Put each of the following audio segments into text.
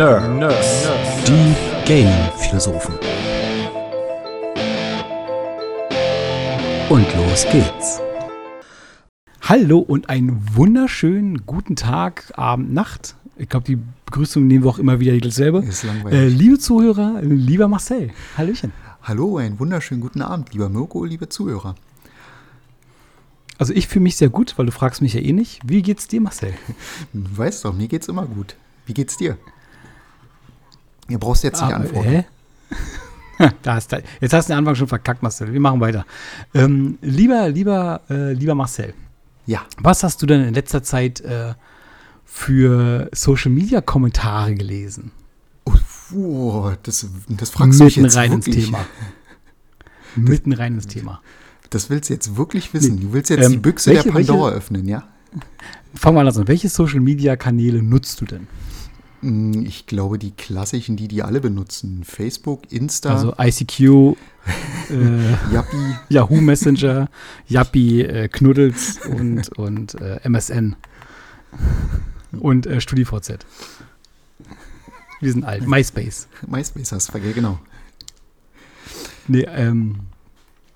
Nerd. Nerds. Die Gaming-Philosophen. Und los geht's. Hallo und einen wunderschönen guten Tag, Abend, Nacht. Ich glaube, die Begrüßung nehmen wir auch immer wieder dasselbe. Ist langweilig. Äh, liebe Zuhörer, lieber Marcel, Hallöchen. Hallo, einen wunderschönen guten Abend, lieber Mirko, liebe Zuhörer. Also ich fühle mich sehr gut, weil du fragst mich ja eh nicht. Wie geht's dir, Marcel? Du weißt doch, mir geht's immer gut. Wie geht's dir? Ihr brauchst jetzt nicht Ah, antworten. hä? da hast du, jetzt hast du den Anfang schon verkackt, Marcel. Wir machen weiter. Ähm, lieber, lieber, äh, lieber Marcel, Ja, was hast du denn in letzter Zeit äh, für Social Media Kommentare gelesen? oh, das, das fragst du mich Mitten jetzt rein ins wirklich. Thema. Mitten rein ins Thema. Das willst du jetzt wirklich wissen. Nee. Du willst jetzt Ähm, die Büchse welche- der Pandora welche- öffnen, ja? Fangen wir an. Welche Social Media Kanäle nutzt du denn? Hm, Ich glaube, die klassischen, die die alle benutzen. Facebook, Insta, Also ICQ, äh, Yappi. Yahoo Messenger, Yappi, äh, Knuddels und, und äh, MSN. Und äh, StudiVZ. Wir sind alt. MySpace. MySpace hast du vergessen, genau. Nee, ähm,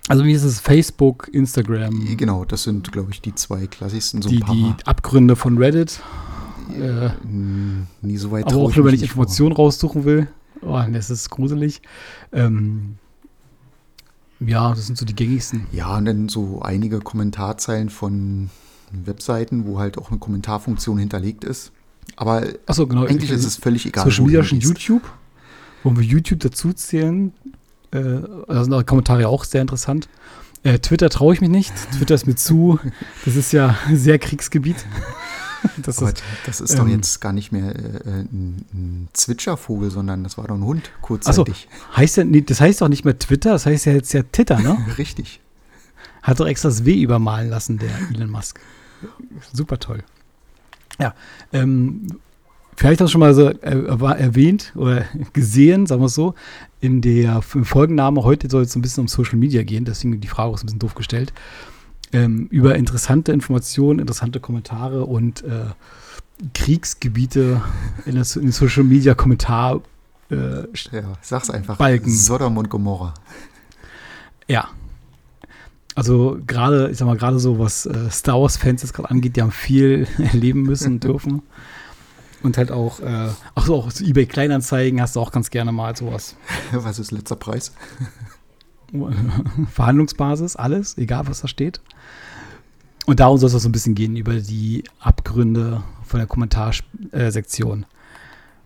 also mir ist es Facebook, Instagram, Genau, das sind, glaube ich, die zwei klassischsten. So die, ein paar die Abgründe von Reddit. Äh, nie so weit aber auch wenn ich. Informationen raussuchen will. Oh, das ist gruselig. Ähm, ja, das sind so die gängigsten. Ja, und dann so einige Kommentarzeilen von Webseiten, wo halt auch eine Kommentarfunktion hinterlegt ist. Aber Achso, genau. eigentlich ist es völlig egal. Social Media schon. YouTube. Wollen wir YouTube dazu zählen? Äh, da sind Kommentare auch sehr interessant. Äh, Twitter traue ich mich nicht. Twitter ist mir zu. Das ist ja sehr Kriegsgebiet. Das ist, das ist doch ähm, jetzt gar nicht mehr äh, ein, ein Zwitschervogel, sondern das war doch ein Hund kurzzeitig. heißt ja, nee, das heißt doch nicht mehr Twitter, das heißt ja jetzt ja Titter, ne? Richtig. Hat doch extra das W übermalen lassen, der Elon Musk. Super toll. Ja, ähm, vielleicht auch schon mal so äh, erwähnt oder gesehen, sagen wir es so, in der im Folgenname heute soll es ein bisschen um Social Media gehen, deswegen die Frage auch so ein bisschen doof gestellt. Ähm, über interessante Informationen, interessante Kommentare und äh, Kriegsgebiete in, der, in den Social Media Kommentar. Äh, Ja, sag's einfach. Balken. Sodom und Gomorra. Ja. Also gerade, ich sag mal, gerade so, was äh, Star Wars-Fans jetzt gerade angeht, die haben viel erleben müssen, dürfen. Und halt auch, äh, ach so, auch so eBay Kleinanzeigen hast du auch ganz gerne mal sowas. Was ist letzter Preis? Verhandlungsbasis, alles, egal was da steht. Und darum soll es auch so ein bisschen gehen, über die Abgründe von der Kommentarsektion.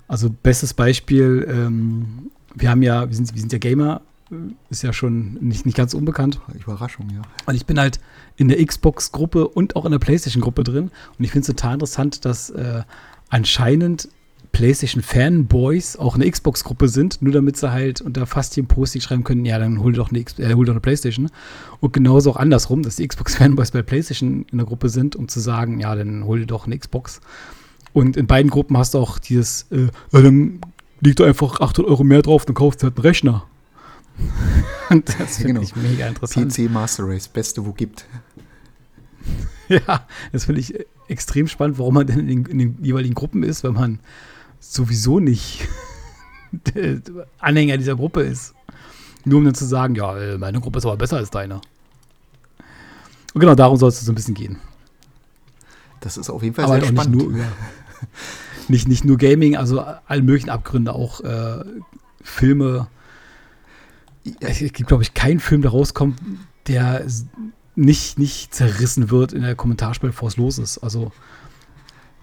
Also bestes Beispiel, ähm, wir haben ja, wir sind, wir sind ja Gamer, äh, ist ja schon nicht, nicht ganz unbekannt. Überraschung, ja. Und ich bin halt in der Xbox-Gruppe und auch in der PlayStation-Gruppe drin. Und ich finde es total interessant, dass äh, anscheinend PlayStation-Fanboys auch eine Xbox-Gruppe sind, nur damit sie halt unter fast jedem Posting schreiben können, ja, dann hol doch eine, X äh, hol doch eine PlayStation. Und genauso auch andersrum, dass die Xbox-Fanboys bei PlayStation in der Gruppe sind, um zu sagen, ja, dann hol dir doch eine Xbox. Und in beiden Gruppen hast du auch dieses, äh, ja, dann liegt da einfach 800 Euro mehr drauf, dann kaufst du halt einen Rechner. Und das finde Genau. ich mega interessant. PC Master Race, beste wo gibt. Ja, das finde ich extrem spannend, warum man denn in den, in den jeweiligen Gruppen ist, wenn man sowieso nicht Anhänger dieser Gruppe ist. Nur um dann zu sagen, ja, äh, meine Gruppe ist aber besser als deine. Und genau darum soll es so ein bisschen gehen. Das ist auf jeden Fall Aber sehr halt auch nicht spannend. nur, nicht, nicht nur Gaming, also alle möglichen Abgründe, auch äh, Filme. Es gibt, glaube ich, keinen Film, der rauskommt, der nicht, nicht zerrissen wird in der Kommentarspalte, bevor es los ist. Also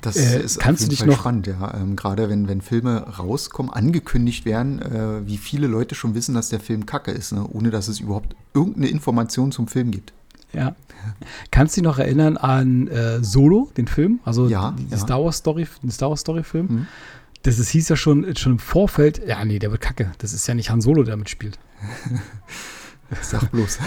Das Äh, ist kannst auf du jeden dich Fall noch- spannend, ja. Ähm, Gerade wenn, wenn Filme rauskommen, angekündigt werden, äh, wie viele Leute schon wissen, dass der Film kacke ist, ne? ohne dass es überhaupt irgendeine Information zum Film gibt. Ja. Kannst du dich noch erinnern an äh, Solo, den Film? Also Ja, die, die ja. Star Wars Story, den Star Wars Story Film. Mhm. Das ist, hieß ja schon, schon im Vorfeld, ja, nee, der wird kacke. Das ist ja nicht Han Solo, der mitspielt. Sag bloß.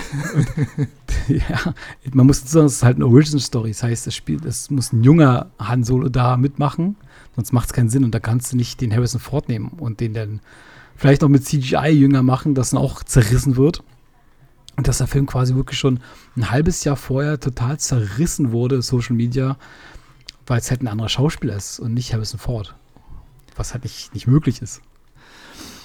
ja, man muss sagen, es ist halt eine Original Story. Das heißt, das Spiel, es muss ein junger Han Solo da mitmachen, sonst macht es keinen Sinn und da kannst du nicht den Harrison Ford nehmen und den dann vielleicht noch mit CGI jünger machen, dass dann auch zerrissen wird. Und dass der Film quasi wirklich schon ein halbes Jahr vorher total zerrissen wurde, Social Media, weil es halt ein anderer Schauspieler ist und nicht Harrison Ford. was halt nicht, nicht möglich ist.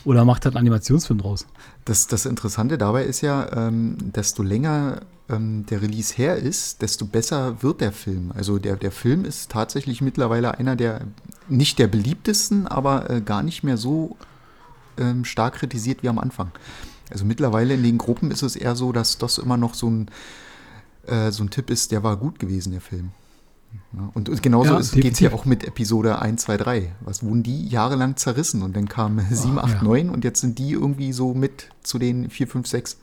Oder macht halt einen Animationsfilm draus. Das, das Interessante dabei ist ja, ähm, desto länger ähm, der Release her ist, desto besser wird der Film. Also der, der Film ist tatsächlich mittlerweile einer der, nicht der beliebtesten, aber äh, gar nicht mehr so ähm, stark kritisiert wie am Anfang. Also mittlerweile in den Gruppen ist es eher so, dass das immer noch so ein, äh, so ein Tipp ist, der war gut gewesen, der Film. Und, und genauso Ja, geht es ja auch mit Episode 1, 2, 3. Was wurden die jahrelang zerrissen und dann kam 7, 8, ja. 9 und jetzt sind die irgendwie so mit zu den 4, 5, 6.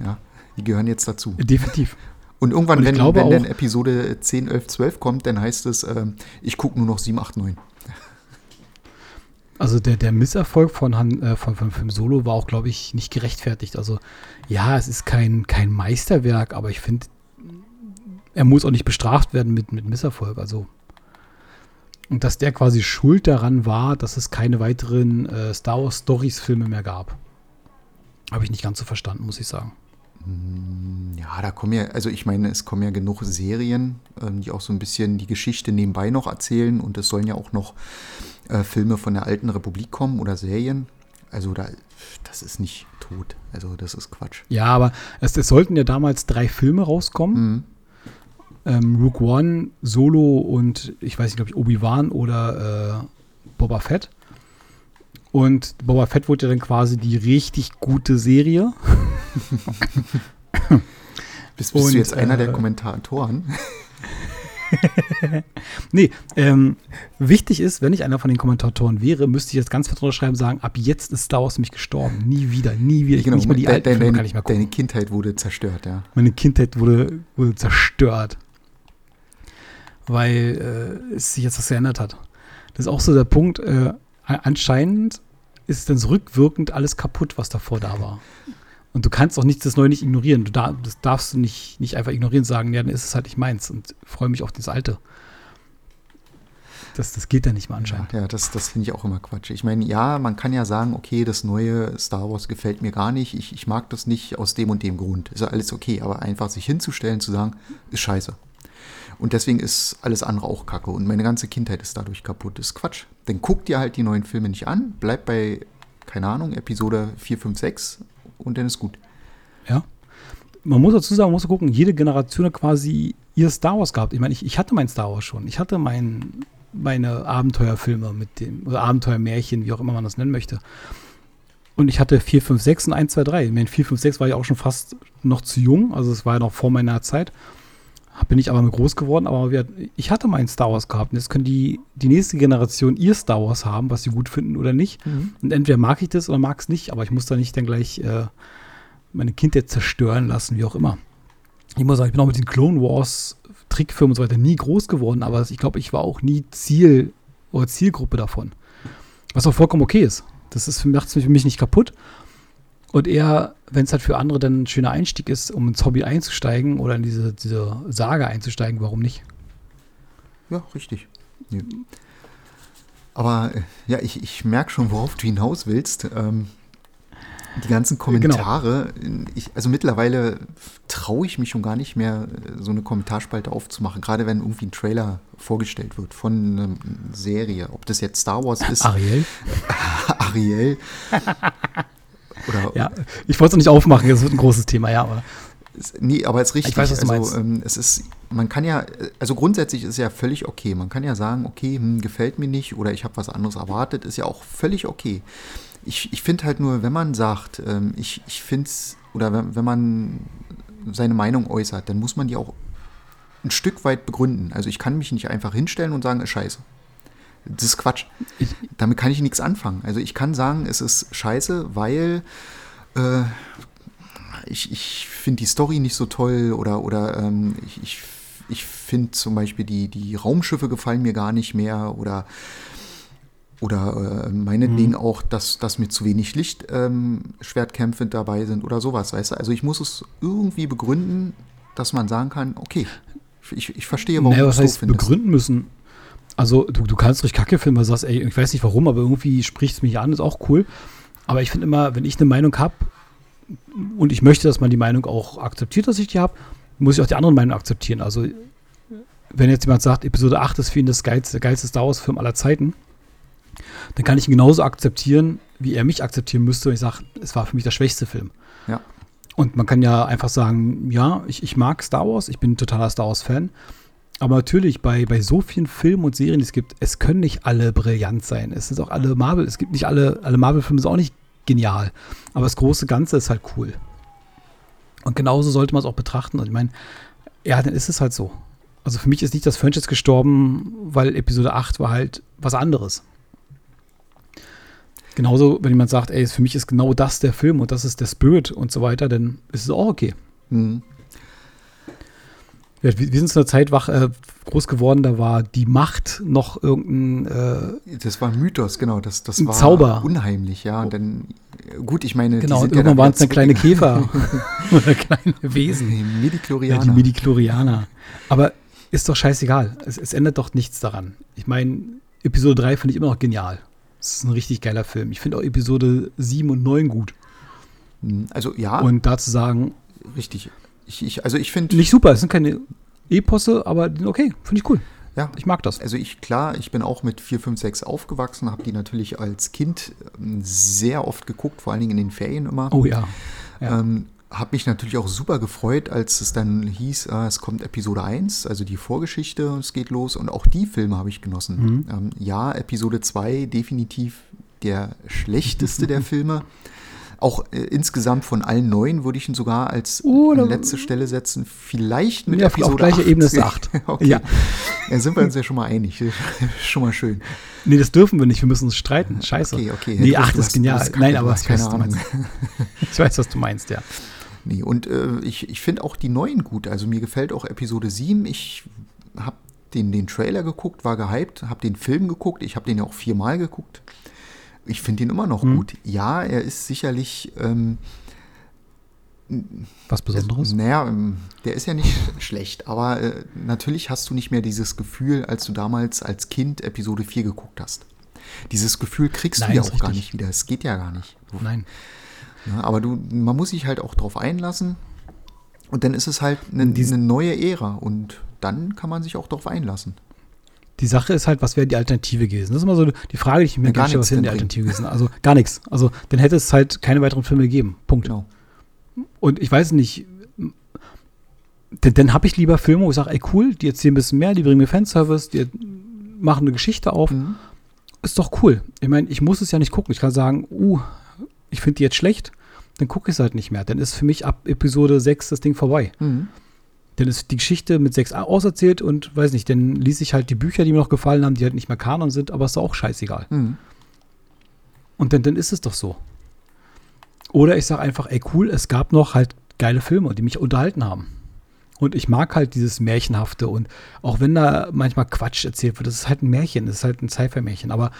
Ja, die gehören jetzt dazu. Definitiv. Und irgendwann, Und wenn, wenn dann Episode 10, 11, 12 kommt, dann heißt es, ähm, ich gucke nur noch 7, 8, 9. Also der, der Misserfolg von, Han, äh, von, von Film Solo war auch, glaube ich, nicht gerechtfertigt. Also ja, es ist kein, kein Meisterwerk, aber ich finde, er muss auch nicht bestraft werden mit, mit Misserfolg. Also und dass der quasi schuld daran war, dass es keine weiteren äh, Star Wars Stories Filme mehr gab. Habe ich nicht ganz so verstanden, muss ich sagen. Ja, da kommen ja, also ich meine, es kommen ja genug Serien, ähm, die auch so ein bisschen die Geschichte nebenbei noch erzählen und es sollen ja auch noch äh, Filme von der alten Republik kommen oder Serien. Also da, das ist nicht tot. Also das ist Quatsch. Ja, aber es, es sollten ja damals drei Filme rauskommen. Mhm. Ähm, Rook One, Solo und ich weiß nicht, glaube ich, Obi-Wan oder äh, Boba Fett. Und Boba Fett wurde ja dann quasi die richtig gute Serie. Bist, bist Und, du jetzt einer äh, der Kommentatoren? Nee, ähm, wichtig ist, wenn ich einer von den Kommentatoren wäre, müsste ich jetzt ganz fett schreiben sagen, ab jetzt ist Star Wars nämlich gestorben. Nie wieder, nie wieder. Ich nicht mal die de- alten de- deine, kann ich mehr gucken. deine Kindheit wurde zerstört, ja. Meine Kindheit wurde, wurde zerstört. Weil äh, es sich jetzt was geändert hat. Das ist auch so der Punkt. Äh, anscheinend ist dann rückwirkend alles kaputt, was davor da war. Und du kannst auch nichts das Neue nicht ignorieren. Du dar das darfst du nicht, nicht einfach ignorieren und sagen, ja, dann ist es halt nicht meins und freue mich auf das Alte. Das, das geht dann nicht mehr anscheinend. Ja, das, das finde ich auch immer Quatsch. Ich meine, ja, man kann ja sagen, okay, das neue Star Wars gefällt mir gar nicht, ich, ich mag das nicht aus dem und dem Grund. Ist ja alles okay, aber einfach sich hinzustellen, zu sagen, ist scheiße. Und deswegen ist alles andere auch kacke und meine ganze Kindheit ist dadurch kaputt. Das ist Quatsch. Dann guck dir halt die neuen Filme nicht an, bleib bei, keine Ahnung, Episode 4, 5, 6 und dann ist gut. Ja. Man muss dazu sagen, man muss gucken, jede Generation hat quasi ihr Star Wars gehabt. Ich meine, ich, ich hatte mein Star Wars schon. Ich hatte mein, meine Abenteuerfilme mit dem, oder Abenteuermärchen, wie auch immer man das nennen möchte. Und ich hatte 4, 5, 6 und 1, 2, 3. Ich meine, 4, 5, 6 war ja auch schon fast noch zu jung. Also es war ja noch vor meiner Zeit. Bin ich aber mit groß geworden, aber wir, ich hatte meinen Star Wars gehabt. Und jetzt können die, die nächste Generation ihr Star Wars haben, was sie gut finden oder nicht. Und entweder mag ich das oder mag es nicht, aber ich muss da nicht dann gleich äh, meine Kindheit zerstören lassen, wie auch immer. Ich muss sagen, ich bin auch mit den Clone Wars Trickfilmen und so weiter nie groß geworden, aber ich glaube, ich war auch nie Ziel oder Zielgruppe davon. Was auch vollkommen okay ist. Das ist macht es für mich nicht kaputt. Und eher, wenn es halt für andere dann ein schöner Einstieg ist, um ins Hobby einzusteigen oder in diese, diese Sage einzusteigen, warum nicht? Ja, richtig. Ja. Aber äh, ja, ich, ich merke schon, worauf du hinaus willst. Ähm, die ganzen Kommentare, ich, also mittlerweile traue ich mich schon gar nicht mehr, äh, so eine Kommentarspalte aufzumachen, gerade wenn irgendwie ein Trailer vorgestellt wird von einer Serie, ob das jetzt Star Wars ist, Ariel? Ariel oder Ja, ich wollte es nicht aufmachen, das wird ein großes Thema, ja, aber Es- Nee, aber es ist richtig. Ich weiß, was du also, meinst. ähm, es ist, man kann ja, also grundsätzlich ist ja völlig okay. Man kann ja sagen, okay, hm, gefällt mir nicht oder ich habe was anderes erwartet, ist ja auch völlig okay. Ich, ich finde halt nur, wenn man sagt, ähm, ich, ich finde es, oder wenn, wenn man seine Meinung äußert, dann muss man die auch ein Stück weit begründen. Also ich kann mich nicht einfach hinstellen und sagen, ist scheiße. Das ist Quatsch. ich, Damit kann ich nichts anfangen. Also ich kann sagen, es ist scheiße, weil äh, ich, ich finde die Story nicht so toll oder, oder ähm, ich, ich, ich finde zum Beispiel die, die Raumschiffe gefallen mir gar nicht mehr oder, oder äh, meinetwegen auch, dass, dass mir zu wenig Lichtschwertkämpfe ähm, dabei sind oder sowas, weißt du? Also ich muss es irgendwie begründen, dass man sagen kann, okay, ich, ich verstehe, warum naja, du was heißt findest. begründen müssen? Also, du, du kannst durch Kacke filmen, weil du sagst, ey, ich weiß nicht warum, aber irgendwie spricht es mich an, ist auch cool. Aber ich finde immer, wenn ich eine Meinung habe und ich möchte, dass man die Meinung auch akzeptiert, dass ich die habe, muss ich auch die anderen Meinungen akzeptieren. Also, wenn jetzt jemand sagt, Episode 8 ist für ihn das geilste, geilste Star Wars-Film aller Zeiten, dann kann ich ihn genauso akzeptieren, wie er mich akzeptieren müsste, wenn ich sage, es war für mich der schwächste Film. Ja. Und man kann ja einfach sagen, ja, ich, ich mag Star Wars, ich bin ein totaler Star Wars-Fan. Aber natürlich, bei, bei so vielen Filmen und Serien, die es gibt, es können nicht alle brillant sein. Es sind auch alle Marvel, es gibt nicht alle, alle Marvel-Filme sind auch nicht genial. Aber das große Ganze ist halt cool. Und genauso sollte man es auch betrachten. Und ich meine, ja, dann ist es halt so. Also für mich ist nicht das Franchise gestorben, weil Episode 8 war halt was anderes. Genauso, wenn jemand sagt, ey, für mich ist genau das der Film und das ist der Spirit und so weiter, dann ist es auch okay. Mhm. Ja, wir, wir sind zu einer Zeit wach, äh, groß geworden, da war die Macht noch irgendein äh, Das war ein Mythos, genau. Das, das Ein war Zauber. unheimlich, ja. Und dann, gut, ich meine, Genau, und ja irgendwann dann waren es dann kleine Käfer oder kleine Wesen. Nee, Ja, Midichlorianer. die Midichlorianer. Aber ist doch scheißegal. Es, es ändert doch nichts daran. Ich meine, Episode 3 finde ich immer noch genial. Es ist ein richtig geiler Film. Ich finde auch Episode 7 und 9 gut. Mhm, Also ja, Und da zu sagen, richtig. Ich, ich, also ich finde, nicht super, es sind keine Eposse, aber okay, finde ich cool. ja, Ich mag das. Also ich, klar, ich bin auch mit 4, 5, 6 aufgewachsen, habe die natürlich als Kind ähm, sehr oft geguckt, vor allen Dingen in den Ferien immer. Oh ja. ja. Ähm, habe mich natürlich auch super gefreut, als es dann hieß, äh, es kommt Episode 1, also die Vorgeschichte, es geht los und auch die Filme habe ich genossen. Mhm. Ähm, ja, Episode 2 definitiv der schlechteste der Filme. Auch äh, insgesamt von allen neun würde ich ihn sogar als Oh, an letzte Stelle setzen. Vielleicht mit Ja, auf Episode gleicher 8. Ebene ist acht. okay. Ja. Dann sind wir uns ja schon mal einig. schon mal schön. Nee, das dürfen wir nicht, wir müssen uns streiten. Scheiße. Okay, okay. Nee, Du- 8 du ist genial. hast- Nein, aber ich weiß, keine was du Ahnung. meinst. Ich weiß, was du meinst, ja. Nee, und äh, ich, ich finde auch die neuen gut. Also mir gefällt auch Episode 7. Ich habe den, den Trailer geguckt, war gehypt, habe den Film geguckt. Ich habe den ja auch viermal geguckt. Ich finde ihn immer noch Mhm. gut. Ja, er ist sicherlich, ähm, Was Besonderes? naja, ähm, der ist ja nicht schlecht, aber äh, natürlich hast du nicht mehr dieses Gefühl, als du damals als Kind Episode 4 geguckt hast. Dieses Gefühl kriegst Nein, du ja auch gar richtig. nicht wieder. Es geht ja gar nicht. Nein. ja, aber du, man muss sich halt auch drauf einlassen. Und dann ist es halt eine, eine neue Ära. Und dann kann man sich auch drauf einlassen. Die Sache ist halt, was wäre die Alternative gewesen? Das ist immer so die Frage, die ich mir gar gerne stelle, was wäre die Alternative gewesen? Also gar nichts. Also dann hätte es halt keine weiteren Filme gegeben. Punkt. Genau. Und ich weiß nicht, denn, dann habe ich lieber Filme, wo ich sage, ey cool, die erzählen ein bisschen mehr, die bringen mir Fanservice, die machen eine Geschichte auf. Mhm. Ist doch cool. Ich meine, ich muss es ja nicht gucken. Ich kann sagen, uh, ich finde die jetzt schlecht, dann gucke ich es halt nicht mehr. Dann ist für mich ab Episode 6 das Ding vorbei. Mhm. Dann ist die Geschichte mit 6 auserzählt und weiß nicht, dann ließ ich halt die Bücher, die mir noch gefallen haben, die halt nicht mehr Kanon sind, aber ist doch auch scheißegal. Mhm. Und dann, dann ist es doch so. Oder ich sage einfach, ey cool, es gab noch halt geile Filme, die mich unterhalten haben. Und ich mag halt dieses Märchenhafte und auch wenn da manchmal Quatsch erzählt wird, das ist halt ein Märchen, das ist halt ein Sci-Fi-Märchen. Aber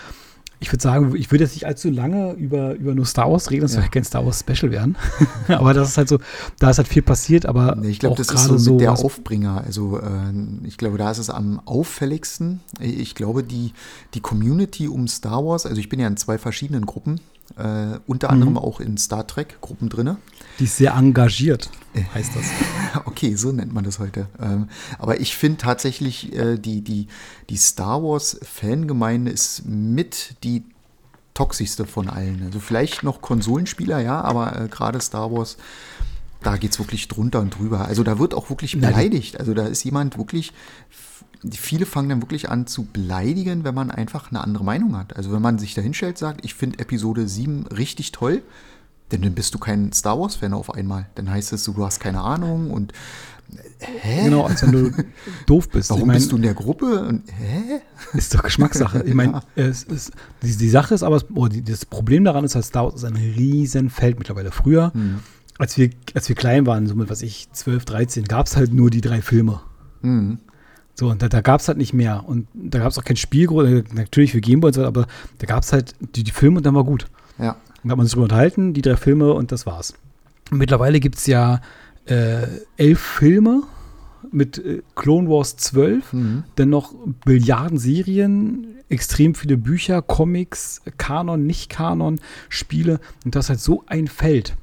ich würde sagen, ich würde jetzt nicht allzu lange über, über nur Star Wars reden, das soll Ja. ja kein Star Wars Special werden. aber das ist halt so, da ist halt viel passiert, aber Nee, Ich glaube, das ist gerade so, mit der Aufbringer. Also äh, ich glaube, da ist es am auffälligsten. Ich glaube, die, die Community um Star Wars, also ich bin ja in zwei verschiedenen Gruppen, äh, unter Mhm. anderem auch in Star Trek Gruppen drinne. Die ist sehr engagiert, heißt das. Okay, so nennt man das heute. Ähm, aber ich finde tatsächlich, äh, die, die, die Star Wars-Fangemeinde ist mit die toxischste von allen. Also vielleicht noch Konsolenspieler, ja, aber äh, gerade Star Wars, da geht es wirklich drunter und drüber. Also da wird auch wirklich beleidigt. Also da ist jemand wirklich, viele fangen dann wirklich an zu beleidigen, wenn man einfach eine andere Meinung hat. Also wenn man sich da hinstellt, sagt, ich finde Episode 7 richtig toll, denn dann bist du kein Star Wars-Fan auf einmal. Dann heißt es, du hast keine Ahnung und hä? Genau, als wenn du doof bist. Warum Ich mein, bist du in der Gruppe? Und, hä? Ist doch Geschmackssache. Ich meine, Ja. die, die Sache ist aber, oh, die, das Problem daran ist, dass Star Wars ist ein riesen Feld mittlerweile. Früher, Hm. als, wir, als wir klein waren, so mit, was ich, 12, 13, gab es halt nur die drei Filme. Hm. So, und da, da gab es halt nicht mehr. Und da gab es auch kein Spielgrund, natürlich für Gameboy und so, aber da gab es halt die, die Filme und dann war gut. Ja. Und da hat man sich drüber unterhalten, die drei Filme und das war's. Mittlerweile gibt es ja äh, elf Filme mit äh, Clone Wars 12, Mhm. dann noch Milliarden Serien, extrem viele Bücher, Comics, Kanon, Nicht-Kanon, Spiele und das ist halt so ein Feld.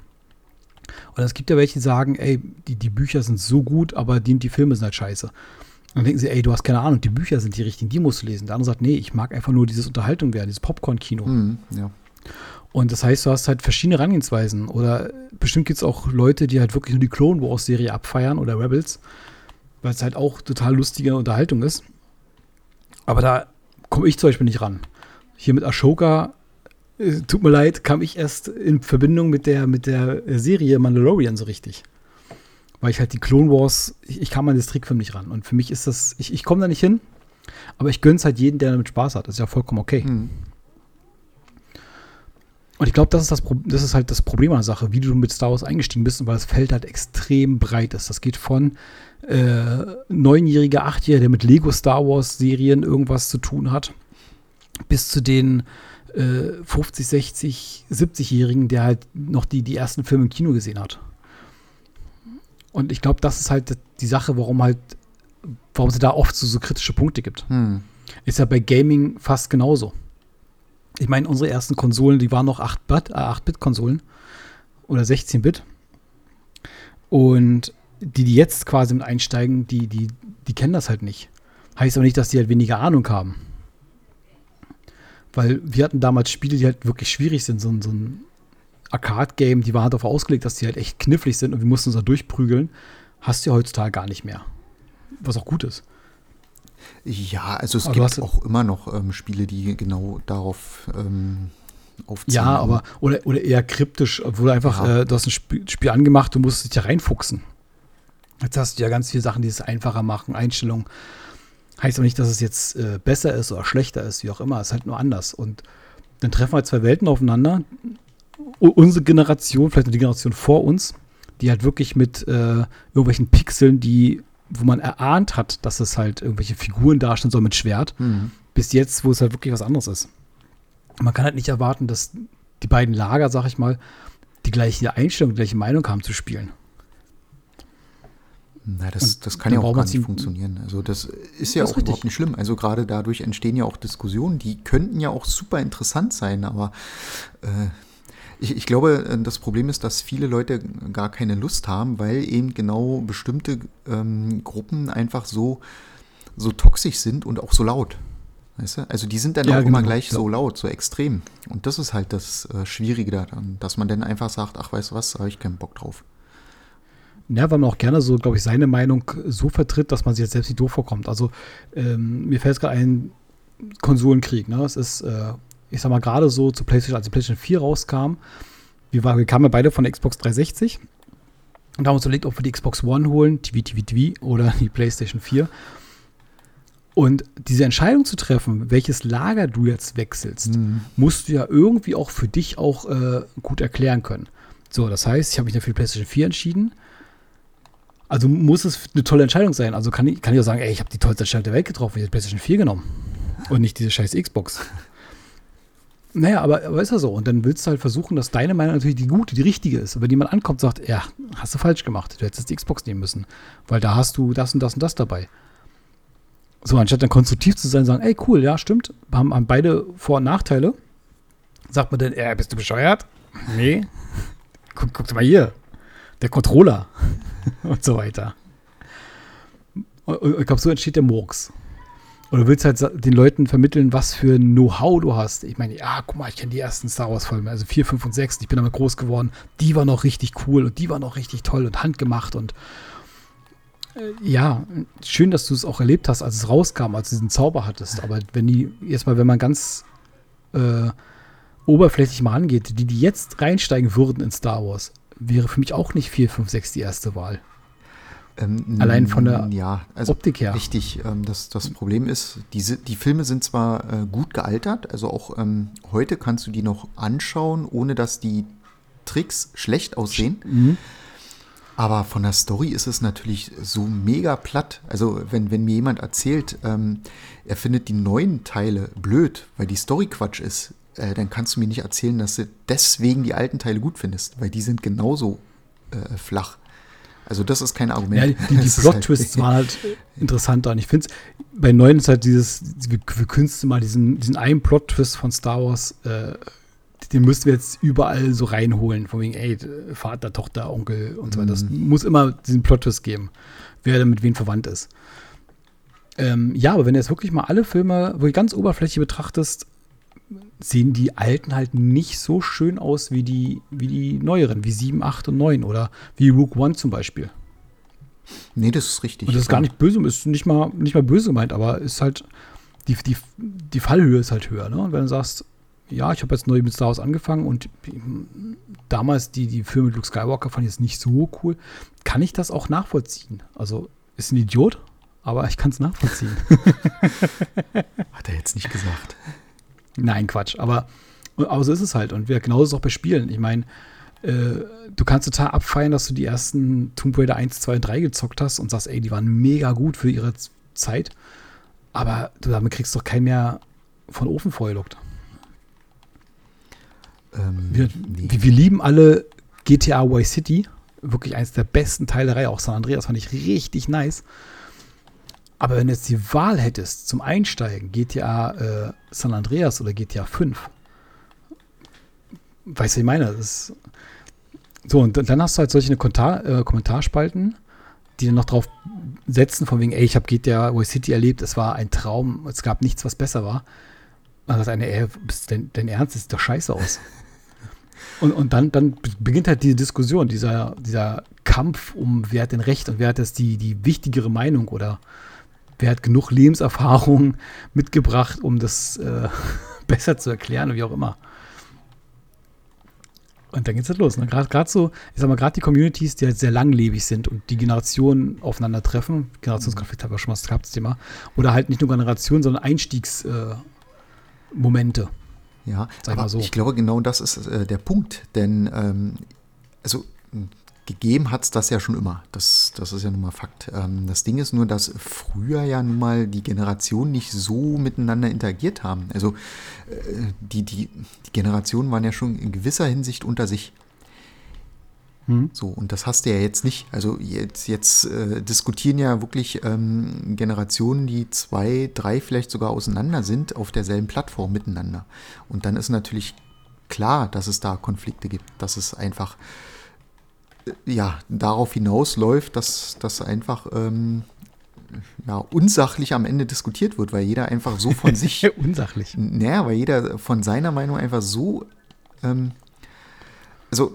Und es gibt ja welche, die sagen, ey, die, die Bücher sind so gut, aber die, die Filme sind halt scheiße. dann denken sie, ey, du hast keine Ahnung, die Bücher sind die richtigen, die musst du lesen. Der andere sagt, nee, ich mag einfach nur dieses Unterhaltung werden, dieses Popcorn-Kino. Mhm, ja. Und das heißt, du hast halt verschiedene Herangehensweisen. Oder bestimmt gibt es auch Leute, die halt wirklich nur die Clone Wars-Serie abfeiern oder Rebels, weil es halt auch total lustige Unterhaltung ist. Aber da komme ich zum Beispiel nicht ran. Hier mit Ashoka, äh, tut mir leid, kam ich erst in Verbindung mit der, mit der Serie Mandalorian so richtig. Weil ich halt die Clone Wars, ich, ich kam an das Trickfilm nicht ran. Und für mich ist das, ich, ich komme da nicht hin, aber ich gönne es halt jeden, der damit Spaß hat. Das ist ja vollkommen okay. Mhm. Und ich glaube, das ist das, das ist halt das Problem an der Sache, wie du mit Star Wars eingestiegen bist, weil das Feld halt extrem breit ist. Das geht von äh, neunjähriger, achtjähriger, der mit Lego Star Wars Serien irgendwas zu tun hat, bis zu den äh, 50, 60, 70-Jährigen, der halt noch die, die ersten Filme im Kino gesehen hat. Und ich glaube, das ist halt die Sache, warum halt, warum es da oft so, so kritische Punkte gibt. Hm. Ist ja bei Gaming fast genauso. Ich meine, unsere ersten Konsolen, die waren noch 8-Bit, äh, 8-Bit-Konsolen oder 16-Bit. Und die, die jetzt quasi mit einsteigen, die, die, die kennen das halt nicht. Heißt aber nicht, dass die halt weniger Ahnung haben. Weil wir hatten damals Spiele, die halt wirklich schwierig sind. So, ein- so ein Arcade-Game, die war halt darauf ausgelegt, dass die halt echt knifflig sind und wir mussten uns da durchprügeln. Hast du ja heutzutage gar nicht mehr. Was auch gut ist. Ja, also es Aber gibt auch immer noch ähm, Spiele, die genau darauf ähm, aufziehen. Ja, aber oder, oder eher kryptisch, obwohl einfach, Ja. äh, du hast ein Spiel, Spiel angemacht, du musst dich da reinfuchsen. Jetzt hast du ja ganz viele Sachen, die es einfacher machen, Einstellungen. Heißt aber nicht, dass es jetzt äh, besser ist oder schlechter ist, wie auch immer. Es ist halt nur anders. Und dann treffen halt zwei Welten aufeinander. U unsere Generation, vielleicht die Generation vor uns, die halt wirklich mit äh, irgendwelchen Pixeln, die, wo man erahnt hat, dass es halt irgendwelche Figuren darstellen soll mit Schwert, Hm. bis jetzt, wo es halt wirklich was anderes ist. Man kann halt nicht erwarten, dass die beiden Lager, sag ich mal, die gleiche Einstellung, die gleiche Meinung haben zu spielen. Na, das, Und kann ja auch gar nicht funktionieren. Also das ist ja Das auch richtig. überhaupt nicht schlimm. Also gerade dadurch entstehen ja auch Diskussionen, die könnten ja auch super interessant sein, aber äh, ich, ich glaube, äh, das Problem ist, dass viele Leute gar keine Lust haben, weil eben genau bestimmte ähm, Gruppen einfach so, so toxisch sind und auch so laut. Weißt du? Also die sind dann Ja, auch immer genau, gleich ja. so laut, so extrem. Und das ist halt das äh, Schwierige daran, dass man dann einfach sagt, ach weißt du was, da habe ich keinen Bock drauf. Ja, weil man auch gerne so, glaube ich, seine Meinung so vertritt, dass man sich jetzt selbst nicht doof vorkommt. Also ähm, mir fällt gerade ein Konsolenkrieg. Ne? Es ist, äh, ich sag mal, gerade so zu PlayStation, als die PlayStation 4 rauskam, wir, war, wir kamen ja beide von der Xbox 360 und haben uns überlegt, ob wir die Xbox One holen, TV, TV, TV oder die PlayStation 4. Und diese Entscheidung zu treffen, welches Lager du jetzt wechselst, musst du ja irgendwie auch für dich auch äh, gut erklären können. So, das heißt, ich habe mich dafür die PlayStation 4 entschieden. Also muss es eine tolle Entscheidung sein. Also kann ich, kann ich auch sagen, ey, ich habe die tollste Entscheidung der Welt getroffen, ich habe die PlayStation 4 genommen. Und nicht diese scheiß Xbox. Naja, aber, aber ist ja so. Und dann willst du halt versuchen, dass deine Meinung natürlich die gute, die richtige ist. Aber wenn jemand ankommt und sagt, ja, hast du falsch gemacht, du hättest die Xbox nehmen müssen. Weil da hast du das und das und das dabei. So, anstatt dann konstruktiv zu sein sagen, ey, cool, ja, stimmt, haben, haben beide Vor- und Nachteile, sagt man dann, äh, bist du bescheuert? Nee. Guck, guck mal hier, der Controller und so weiter. Und, und ich glaube, so entsteht der Murks. Und du willst halt den Leuten vermitteln, was für ein Know-how du hast. Ich meine, ja, guck mal, ich kenne die ersten Star Wars-Filme, also 4, 5 und 6, ich bin damit groß geworden. Die war noch richtig cool und die war noch richtig toll und handgemacht und äh, ja, schön, dass du es auch erlebt hast, als es rauskam, als du diesen Zauber hattest. Aber wenn die, jetzt mal, wenn man ganz äh, oberflächlich mal angeht, die, die jetzt reinsteigen würden in Star Wars, wäre für mich auch nicht 4, 5, 6 die erste Wahl. Ähm, Allein von der ja, also Optik her. Richtig, ähm, das, das Problem ist, diese, die Filme sind zwar äh, gut gealtert, also auch ähm, heute kannst du die noch anschauen, ohne dass die Tricks schlecht aussehen. Mhm. Aber von der Story ist es natürlich so mega platt. Also wenn, wenn mir jemand erzählt, ähm, er findet die neuen Teile blöd, weil die Story Quatsch ist, äh, dann kannst du mir nicht erzählen, dass du deswegen die alten Teile gut findest, weil die sind genauso äh, flach. Also das ist kein Argument. Ja, die, die, Plot-Twists halt- waren halt interessanter. Und ich finde es, bei neuen ist halt dieses, wir, wir künsten mal diesen, diesen einen Plot-Twist von Star Wars, äh, den müssen wir jetzt überall so reinholen. Von wegen, ey, Vater, Tochter, Onkel und so weiter. Das muss immer diesen Plot-Twist geben, wer da mit wem verwandt ist. Ähm, ja, aber wenn du jetzt wirklich mal alle Filme wirklich ganz oberflächlich betrachtest, sehen die alten halt nicht so schön aus wie die, wie die neueren, wie 7, 8 und 9 oder wie Rook One zum Beispiel. Nee, das ist richtig. Und das ist gar nicht böse, ist nicht mal, nicht mal böse gemeint, aber ist halt, die, die, die Fallhöhe ist halt höher. Ne? Und wenn du sagst, ja, ich habe jetzt neu mit Star Wars angefangen und damals die, die Filme mit Luke Skywalker fand ich jetzt nicht so cool, kann ich das auch nachvollziehen. Also ist ein Idiot, aber ich kann es nachvollziehen. Hat er jetzt nicht gesagt. Nein, Quatsch. Aber, aber so ist es halt. Und wir, genauso ist es auch bei Spielen. Ich meine, äh, du kannst total abfeiern, dass du die ersten Tomb Raider 1, 2, 3 gezockt hast und sagst, ey, die waren mega gut für ihre Zeit. Aber du damit kriegst doch keinen mehr von Ofenfeuer gelockt. Ähm, wir, wir, wir, lieben alle GTA Y City. Wirklich eines der besten Teile der Reihe. Auch San Andreas fand ich richtig nice. Aber wenn du jetzt die Wahl hättest zum Einsteigen, GTA äh, San Andreas oder GTA 5, weißt du, ich meine, das ist so, und dann hast du halt solche Kommentar, äh, Kommentarspalten, die dann noch drauf setzen, von wegen, ey, ich habe GTA Vice City erlebt, es war ein Traum, es gab nichts, was besser war. Dann sagt eine, ey, dein, dein Ernst, das sieht doch scheiße aus. und, und dann, dann beginnt halt diese Diskussion, dieser, dieser Kampf um, wer hat denn Recht und wer hat jetzt die, die wichtigere Meinung oder wer hat genug Lebenserfahrung mitgebracht, um das äh, besser zu erklären wie auch immer. Und dann geht es halt los. Ne? Gerade so, ich sag mal, gerade die Communities, die halt sehr langlebig sind und die Generationen aufeinandertreffen, Generationskonflikt haben wir schon mal gehabt, das Thema, oder halt nicht nur Generationen, sondern Einstiegsmomente. Äh, ja, aber so. ich glaube, genau das ist äh, der Punkt, denn ähm, also gegeben hat es das ja schon immer. Das, das ist ja nun mal Fakt. Ähm, das Ding ist nur, dass früher ja nun mal die Generationen nicht so miteinander interagiert haben. Also äh, die, die, die Generationen waren ja schon in gewisser Hinsicht unter sich. Hm. So, und das hast du ja jetzt nicht. Also jetzt, jetzt äh, diskutieren ja wirklich ähm, Generationen, die zwei, drei vielleicht sogar auseinander sind, auf derselben Plattform miteinander. Und dann ist natürlich klar, dass es da Konflikte gibt, dass es einfach ja, darauf hinausläuft, dass das einfach ähm, ja, unsachlich am Ende diskutiert wird, weil jeder einfach so von sich. unsachlich. Naja, weil jeder von seiner Meinung einfach so. Ähm, also,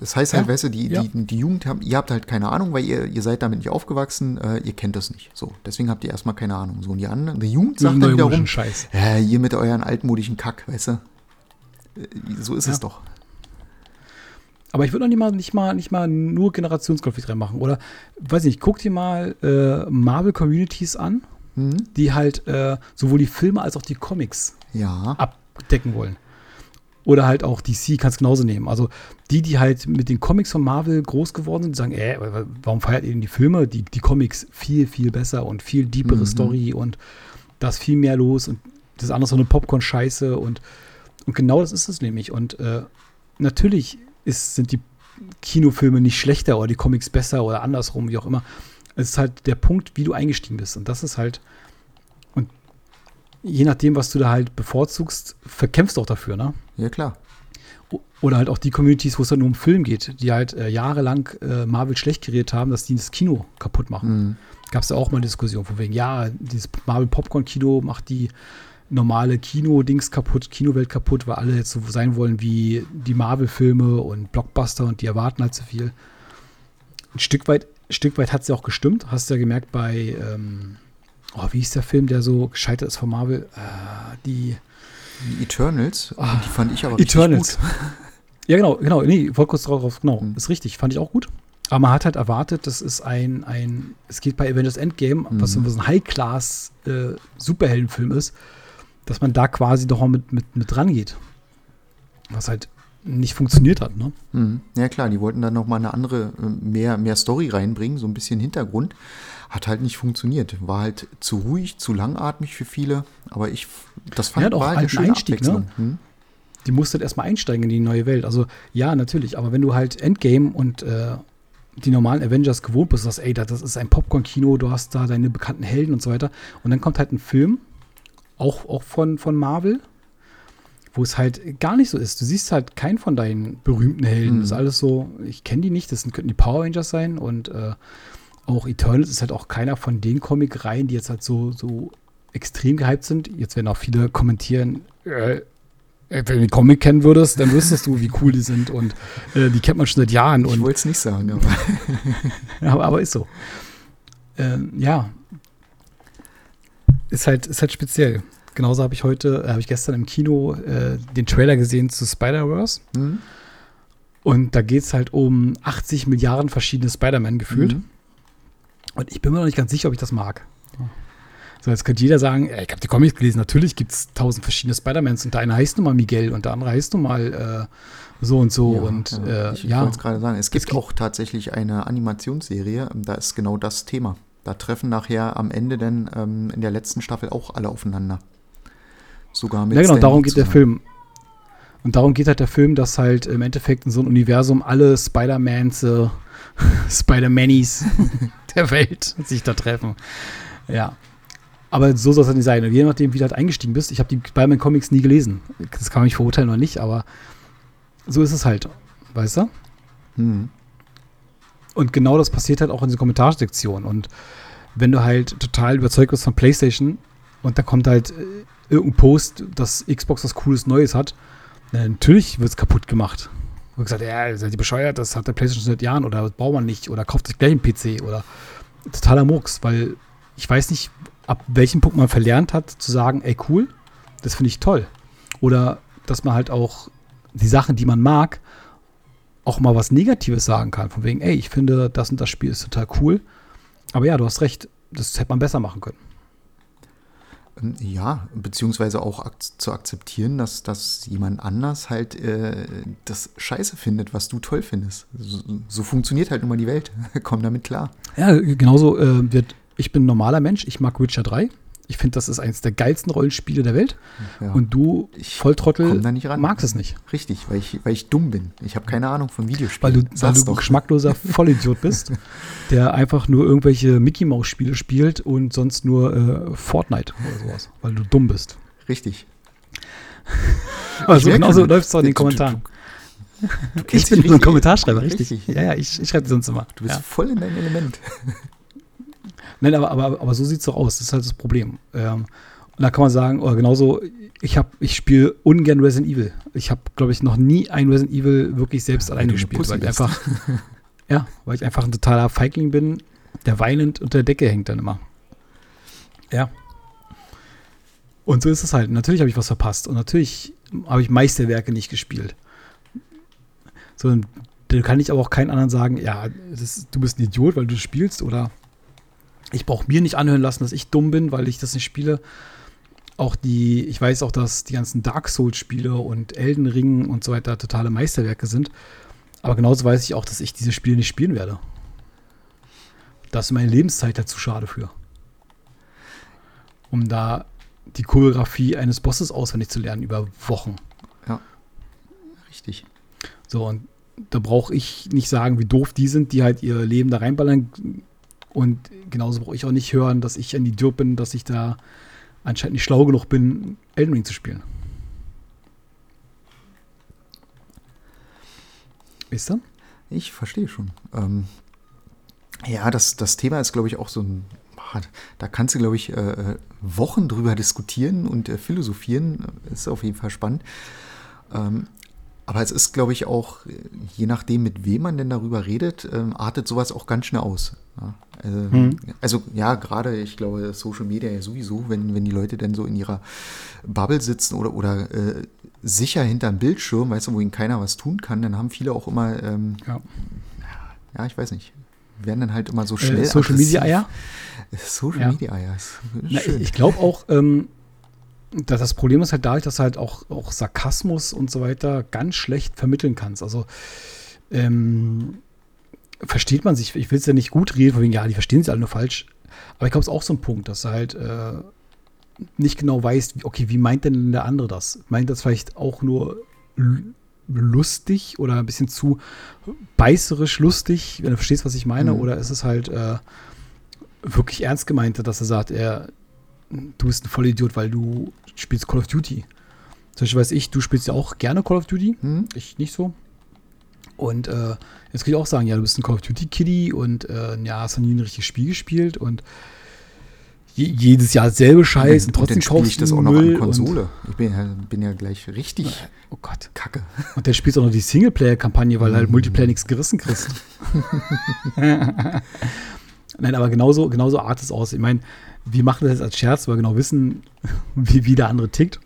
das heißt halt, ja, weißt du, die, ja. die, die Jugend, haben, ihr habt halt keine Ahnung, weil ihr, ihr seid damit nicht aufgewachsen, äh, ihr kennt das nicht. So, deswegen habt ihr erstmal keine Ahnung. So, und die anderen, die Jugend sagt dann wiederum, Scheiß. Ja, ihr mit euren altmodischen Kack, weißt du. Äh, so ist ja. es doch. Aber ich würde noch nicht mal, nicht mal, nicht mal nur Generationskonflikt reinmachen. Oder, weiß nicht, guck dir mal äh, Marvel-Communities an, mhm. die halt äh, sowohl die Filme als auch die Comics ja. abdecken wollen. Oder halt auch DC kannst genauso nehmen. Also die, die halt mit den Comics von Marvel groß geworden sind, sagen, äh, warum feiert ihr denn die Filme? Die, die Comics viel, viel besser und viel deepere mhm. Story und da ist viel mehr los und das ist anders so eine Popcorn-Scheiße und, und genau das ist es nämlich. Und äh, natürlich ist, sind die Kinofilme nicht schlechter oder die Comics besser oder andersrum, wie auch immer. Es ist halt der Punkt, wie du eingestiegen bist. Und das ist halt, und je nachdem, was du da halt bevorzugst, verkämpfst du auch dafür, ne? Ja, klar. Oder halt auch die Communities, wo es dann nur um Film geht, die halt äh, jahrelang äh, Marvel schlecht geredet haben, dass die das Kino kaputt machen. Mhm. Gab es ja auch mal eine Diskussion von wegen, ja, dieses Marvel-Popcorn-Kino macht die normale Kino-Dings kaputt, Kinowelt kaputt, weil alle jetzt so sein wollen wie die Marvel-Filme und Blockbuster und die erwarten halt so viel. Ein Stück weit, ein Stück weit hat es ja auch gestimmt. Hast du ja gemerkt bei, ähm, oh, wie hieß der Film, der so gescheitert ist von Marvel? Äh, die, die Eternals, oh, die fand ich aber Eternals. gut. Ja, genau, genau. Nee, voll kurz drauf, genau. Mhm. Ist richtig, fand ich auch gut. Aber man hat halt erwartet, das ist ein, ein es geht bei Avengers Endgame, mhm. was so ein High-Class-Superheldenfilm äh, ist dass man da quasi doch auch mit, mit, mit dran geht. Was halt nicht funktioniert hat, ne? Mhm. Ja klar, die wollten dann noch mal eine andere, äh, mehr, mehr Story reinbringen, so ein bisschen Hintergrund. Hat halt nicht funktioniert. War halt zu ruhig, zu langatmig für viele. Aber ich, das fand ja, war halt eine schöne Einstieg, Ne? Hm? Die musste halt erstmal einsteigen in die neue Welt. Also ja, natürlich, aber wenn du halt Endgame und äh, die normalen Avengers gewohnt bist, sagst, ey, das ist ein Popcorn-Kino, du hast da deine bekannten Helden und so weiter. Und dann kommt halt ein Film, auch, auch von, von Marvel, wo es halt gar nicht so ist. Du siehst halt keinen von deinen berühmten Helden. Mhm. Das ist alles so, ich kenne die nicht, das könnten die Power Rangers sein und äh, auch Eternals ist halt auch keiner von den Comic-Reihen, die jetzt halt so, so extrem gehypt sind. Jetzt werden auch viele kommentieren, äh, wenn du den Comic kennen würdest, dann wüsstest du, wie cool die sind und äh, die kennt man schon seit Jahren. Ich und wollte es nicht sagen, aber aber, aber ist so. Ähm, ja. Ist halt, ist halt speziell. Genauso habe ich heute, äh, habe ich gestern im Kino äh, den Trailer gesehen zu Spider-Verse. hm? Und da geht es halt um 80 Milliarden verschiedene Spider-Man gefühlt. Mhm. Und ich bin mir noch nicht ganz sicher, ob ich das mag. So, jetzt könnte jeder sagen, ich habe die Comics gelesen, natürlich gibt es tausend verschiedene Spider-Mans und der eine heißt nun mal Miguel und der andere heißt nun mal äh, so und so. Ja, und ja. äh, ich ja, wollte es gerade sagen, es gibt Es gibt- auch tatsächlich eine Animationsserie, da ist genau das Thema. Da treffen nachher am Ende dann ähm, in der letzten Staffel auch alle aufeinander. Sogar mit ja, genau, Stan darum geht der. Film. Und darum geht halt der Film, dass halt im Endeffekt in so einem Universum alle Spider-Mans, äh, Spider-Manis der Welt sich da treffen. Ja. Aber so soll es halt nicht sein. Und je nachdem, wie du halt eingestiegen bist, ich habe die Spider-Man-Comics nie gelesen. Das kann man mich verurteilen oder nicht, aber so ist es halt. Weißt du? Hm. Und genau das passiert halt auch in dieser Kommentarsektion. Und wenn du halt total überzeugt bist von PlayStation und da kommt halt äh, irgendein Post, dass Xbox was Cooles Neues hat, na, natürlich wird es kaputt gemacht. Wird gesagt, ja, seid ihr bescheuert, das hat der PlayStation seit Jahren oder das braucht man nicht oder kauft sich gleich einen PC oder totaler Murks, weil ich weiß nicht, ab welchem Punkt man verlernt hat, zu sagen, ey, cool, das finde ich toll. Oder dass man halt auch die Sachen, die man mag, auch mal was Negatives sagen kann. Von wegen, ey, ich finde, das und das Spiel ist total cool. Aber ja, du hast recht, das hätte man besser machen können. Ähm, Ja, beziehungsweise auch ak zu akzeptieren, dass, dass jemand anders halt äh, das scheiße findet, was du toll findest. So, so funktioniert halt nun mal die Welt. Komm damit klar. Ja, genauso äh, wird, ich bin ein normaler Mensch, ich mag Witcher 3. Ich finde, das ist eines der geilsten Rollenspiele der Welt. Ja. Und du, Ich Volltrottel, magst es nicht. Richtig, weil ich, weil ich dumm bin. Ich habe keine Ahnung von Weil Videospielen. du, weil du ein geschmackloser Vollidiot bist, der einfach nur irgendwelche Mickey-Maus-Spiele spielt und sonst nur äh, Fortnite oder sowas, weil du dumm bist. Richtig. Also genauso läuft es auch in den Du- du- Kommentaren. Du Ich bin so ein. Kommentarschreiber, richtig. Richtig. Ja, ja, ich, ich schreibe sonst immer. Du bist ja. voll in deinem Element. Nein, aber, aber, aber so sieht es doch aus. Das ist halt das Problem. Ähm, und da kann man sagen, oder genauso, ich, ich spiele ungern Resident Evil. Ich habe, glaube ich, noch nie ein Resident Evil wirklich selbst alleine gespielt, Pussy weil ich einfach, ja, weil ich einfach ein totaler Feigling bin, der weinend unter der Decke hängt dann immer. Ja. Und so ist es halt. Natürlich habe ich was verpasst und natürlich habe ich Meisterwerke nicht gespielt. So, und dann kann ich aber auch keinen anderen sagen, ja, das, du bist ein Idiot, weil du spielst oder ich brauche mir nicht anhören lassen, dass ich dumm bin, weil ich das nicht spiele. Auch die, ich weiß auch, dass die ganzen Dark Souls-Spiele und Elden Ring und so weiter totale Meisterwerke sind. Aber genauso weiß ich auch, dass ich diese Spiele nicht spielen werde. Da ist meine Lebenszeit dazu schade für. Um da die Choreografie eines Bosses auswendig zu lernen über Wochen. Richtig. So, und da brauche ich nicht sagen, wie doof die sind, die halt ihr Leben da reinballern. Und genauso brauche ich auch nicht hören, dass ich ein Idiot bin, dass ich da anscheinend nicht schlau genug bin, Elden Ring zu spielen. Wisst ihr? Ich verstehe schon. Ähm, ja, das, das Thema ist, glaube ich, auch so ein. Da kannst du, glaube ich, äh, äh, Wochen drüber diskutieren und äh, philosophieren. Ist auf jeden Fall spannend. Ähm, aber es ist, glaube ich, auch, äh, je nachdem, mit wem man denn darüber redet, ähm, artet sowas auch ganz schnell aus. Ja, also, Hm. also, ja, gerade, ich glaube, Social Media ja sowieso, wenn, wenn die Leute dann so in ihrer Bubble sitzen oder, oder äh, sicher hinterm Bildschirm, weißt du, wo ihnen keiner was tun kann, dann haben viele auch immer, ähm, Ja. ja, ich weiß nicht, werden dann halt immer so schnell. Äh, Social Media Eier? aggressiv. Social Ja. Media Eier ist Na, ich glaube auch, ähm, dass das Problem ist halt dadurch, dass du halt auch, auch Sarkasmus und so weiter ganz schlecht vermitteln kannst. Also ähm, versteht man sich, ich will es ja nicht gut reden, von wegen, ja, die verstehen sich alle nur falsch. Aber ich glaube, es ist auch so ein Punkt, dass du halt äh, nicht genau weißt, okay, wie meint denn der andere das? Meint das vielleicht auch nur lustig oder ein bisschen zu beißerisch lustig, wenn du verstehst, was ich meine? Mhm. Oder ist es halt äh, wirklich ernst gemeint, dass er sagt, er, du bist ein Vollidiot, weil du spielst Call of Duty. Zum Beispiel weiß ich, du spielst ja auch gerne Call of Duty. Hm? Ich nicht so. Und äh, jetzt kann ich auch sagen, ja, du bist ein Call of Duty Kiddie und äh, ja, hast du nie ein richtiges Spiel gespielt und je, jedes Jahr dasselbe Scheiß und, und trotzdem kaufst ich das auch noch Müll an Konsole. Ich bin ja, bin ja gleich richtig oh Gott. kacke. Und der spielt auch noch die Singleplayer-Kampagne, weil halt Multiplayer nichts gerissen kriegst. Nein, aber genauso, genauso art es aus. Ich meine, wir machen das jetzt als Scherz, weil wir genau wissen, wie, wie der andere tickt.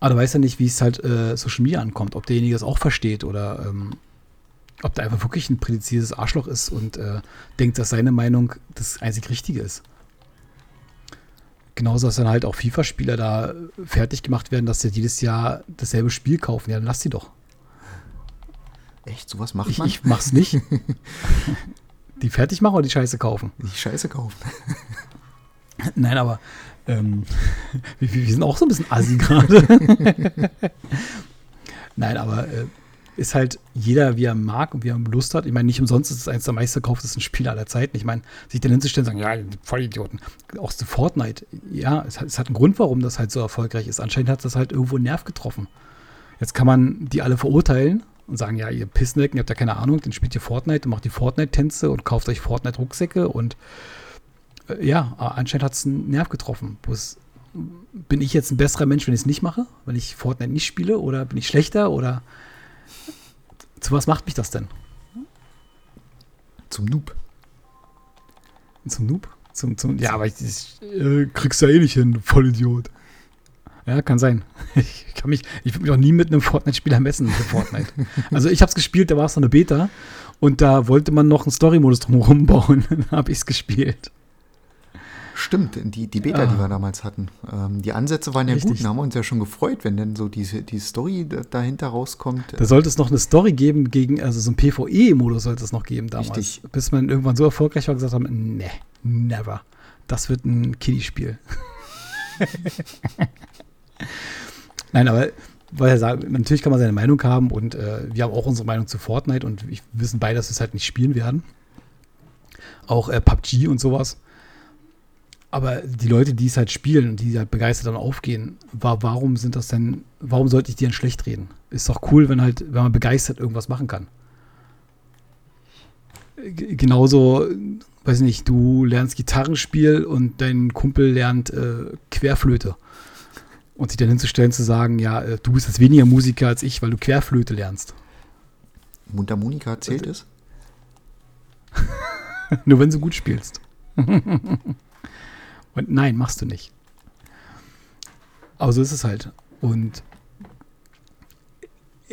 Aber du weißt ja nicht, wie es halt äh, Social Media ankommt, ob derjenige das auch versteht oder ähm, ob der einfach wirklich ein präzisiertes Arschloch ist und äh, denkt, dass seine Meinung das einzig Richtige ist. Genauso, dass dann halt auch FIFA-Spieler da fertig gemacht werden, dass sie jedes Jahr dasselbe Spiel kaufen. Ja, dann lass die doch. Echt? Sowas macht ich, man? Ich mach's nicht. die fertig machen oder die Scheiße kaufen? Die Scheiße kaufen. Nein, aber ähm, wir, wir, sind auch so ein bisschen assi gerade. Nein, aber äh, ist halt jeder, wie er mag und wie er Lust hat. Ich meine, nicht umsonst ist es eines der meistverkauftesten Spiele aller Zeiten. Ich meine, sich dann hinzustellen und sagen, ja, Vollidioten. Auch zu Fortnite, ja, es hat, es hat einen Grund, warum das halt so erfolgreich ist. Anscheinend hat das halt irgendwo einen Nerv getroffen. Jetzt kann man die alle verurteilen und sagen, ja, ihr Pissnecken, ihr habt ja keine Ahnung, dann spielt ihr Fortnite und macht die Fortnite-Tänze und kauft euch Fortnite-Rucksäcke und äh, ja, anscheinend hat es einen Nerv getroffen. Bloß bin ich jetzt ein besserer Mensch, wenn ich es nicht mache, wenn ich Fortnite nicht spiele oder bin ich schlechter oder zu was macht mich das denn? Zum Noob. Zum Noob? Zum, zum, ja, aber ich, ich äh, kriegst ja eh nicht hin, Vollidiot. Ja, kann sein. Ich kann mich, ich würde mich auch nie mit einem Fortnite-Spieler messen für Fortnite. also ich habe es gespielt, da war es noch eine Beta und da wollte man noch einen Story-Modus drumherum bauen. Dann habe ich es gespielt. Stimmt, die, die Beta, ah. die wir damals hatten. Ähm, die Ansätze waren ja Richtig. gut, da haben wir uns ja schon gefreut, wenn dann so diese, die Story dahinter rauskommt. Da sollte es noch eine Story geben gegen, also so ein PvE-Modus sollte es noch geben damals. Richtig. Bis man irgendwann so erfolgreich war und gesagt haben, ne, never. Das wird ein Kiddie-Spiel. Nein, aber weil er sagt, natürlich kann man seine Meinung haben und äh, wir haben auch unsere Meinung zu Fortnite und wir wissen beide, dass wir es halt nicht spielen werden. Auch äh, PUBG und sowas. Aber die Leute, die es halt spielen und die halt begeistert dann aufgehen, war, warum sind das denn, warum sollte ich die dann schlecht reden? Ist doch cool, wenn halt, wenn man begeistert irgendwas machen kann. G genauso, weiß nicht, du lernst Gitarrenspiel und dein Kumpel lernt äh, Querflöte. Und sich dann hinzustellen, zu sagen, ja, äh, du bist jetzt weniger Musiker als ich, weil du Querflöte lernst. Mundharmonika zählt es? Nur wenn du gut spielst. Und nein, machst du nicht. Aber so ist es halt. Und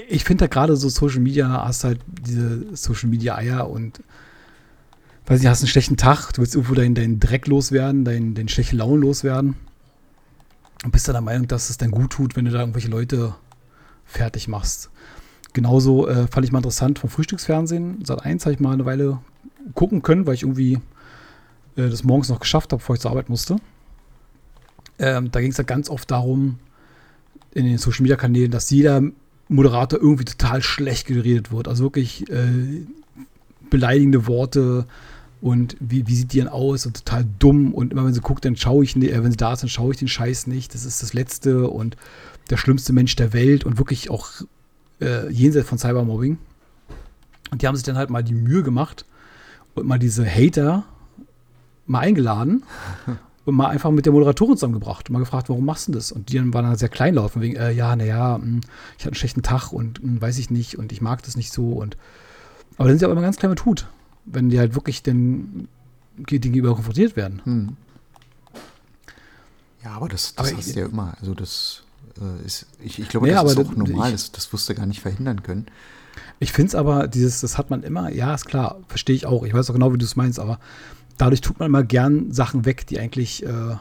ich finde da gerade so Social Media, hast halt diese Social Media Eier und weiß nicht, hast einen schlechten Tag, du willst irgendwo deinen, deinen Dreck loswerden, deinen, deinen schlechten Laune loswerden. Und bist dann der Meinung, dass es dann gut tut, wenn du da irgendwelche Leute fertig machst. Genauso äh, fand ich mal interessant vom Frühstücksfernsehen. Seit eins habe ich mal eine Weile gucken können, weil ich irgendwie äh, das morgens noch geschafft habe, bevor ich zur Arbeit musste. Ähm, da ging es ja ganz oft darum, in den Social Media Kanälen, dass jeder Moderator irgendwie total schlecht geredet wird. Also wirklich äh, beleidigende Worte und wie, wie sieht die denn aus und total dumm. Und immer wenn sie guckt, dann schaue ich, äh, wenn sie da ist, dann schaue ich den Scheiß nicht. Das ist das Letzte und der schlimmste Mensch der Welt und wirklich auch äh, jenseits von Cybermobbing. Und die haben sich dann halt mal die Mühe gemacht und mal diese Hater mal eingeladen und mal einfach mit der Moderatorin zusammengebracht und mal gefragt, warum machst du das? Und die dann waren dann sehr kleinlaut, von wegen, äh, ja, naja, hm, ich hatte einen schlechten Tag und mh, hm, weiß ich nicht und ich mag das nicht so und aber dann sind sie auch immer ganz klein mit Hut, wenn die halt wirklich den gegenüber konfrontiert werden. Hm. Ja, aber das, das aber hast du ja immer. Also das äh, ist, ich, ich glaube, nee, das ist auch normal, ich, das, das wirst du gar nicht verhindern können. Ich finde es aber, dieses, das hat man immer, ja, ist klar, verstehe ich auch. Ich weiß auch genau, wie du es meinst, aber dadurch tut man immer gern Sachen weg, die eigentlich, äh,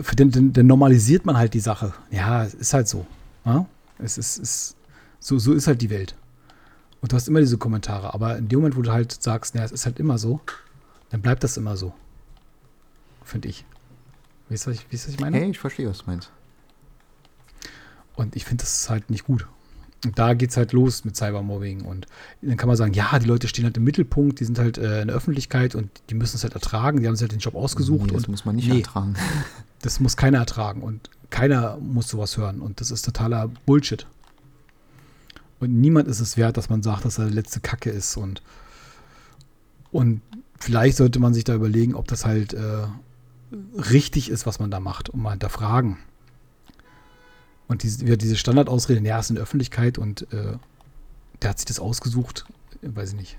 für den, den, den, normalisiert man halt die Sache. Ja, ist halt so. Ja? Es ist, ist so, so ist halt die Welt. Und du hast immer diese Kommentare, aber in dem Moment, wo du halt sagst, ja, es ist halt immer so, dann bleibt das immer so. Finde ich. Wie ist das, wie ist das ich meine? Hey, ich verstehe, was du meinst. Und ich finde das halt nicht gut. Und da geht es halt los mit Cybermobbing. Und dann kann man sagen, ja, die Leute stehen halt im Mittelpunkt, die sind halt äh, in der Öffentlichkeit und die müssen es halt ertragen, die haben sich halt den Job ausgesucht. Nee, das muss man nicht nee, ertragen. Das muss keiner ertragen und keiner muss sowas hören. Und das ist totaler Bullshit. Und niemand ist es wert, dass man sagt, dass er letzte Kacke ist. Und, und vielleicht sollte man sich da überlegen, ob das halt äh, richtig ist, was man da macht, um mal hinterfragen. Und diese, diese Standardausrede, ja, ist in der Öffentlichkeit und äh, der hat sich das ausgesucht, weiß ich nicht.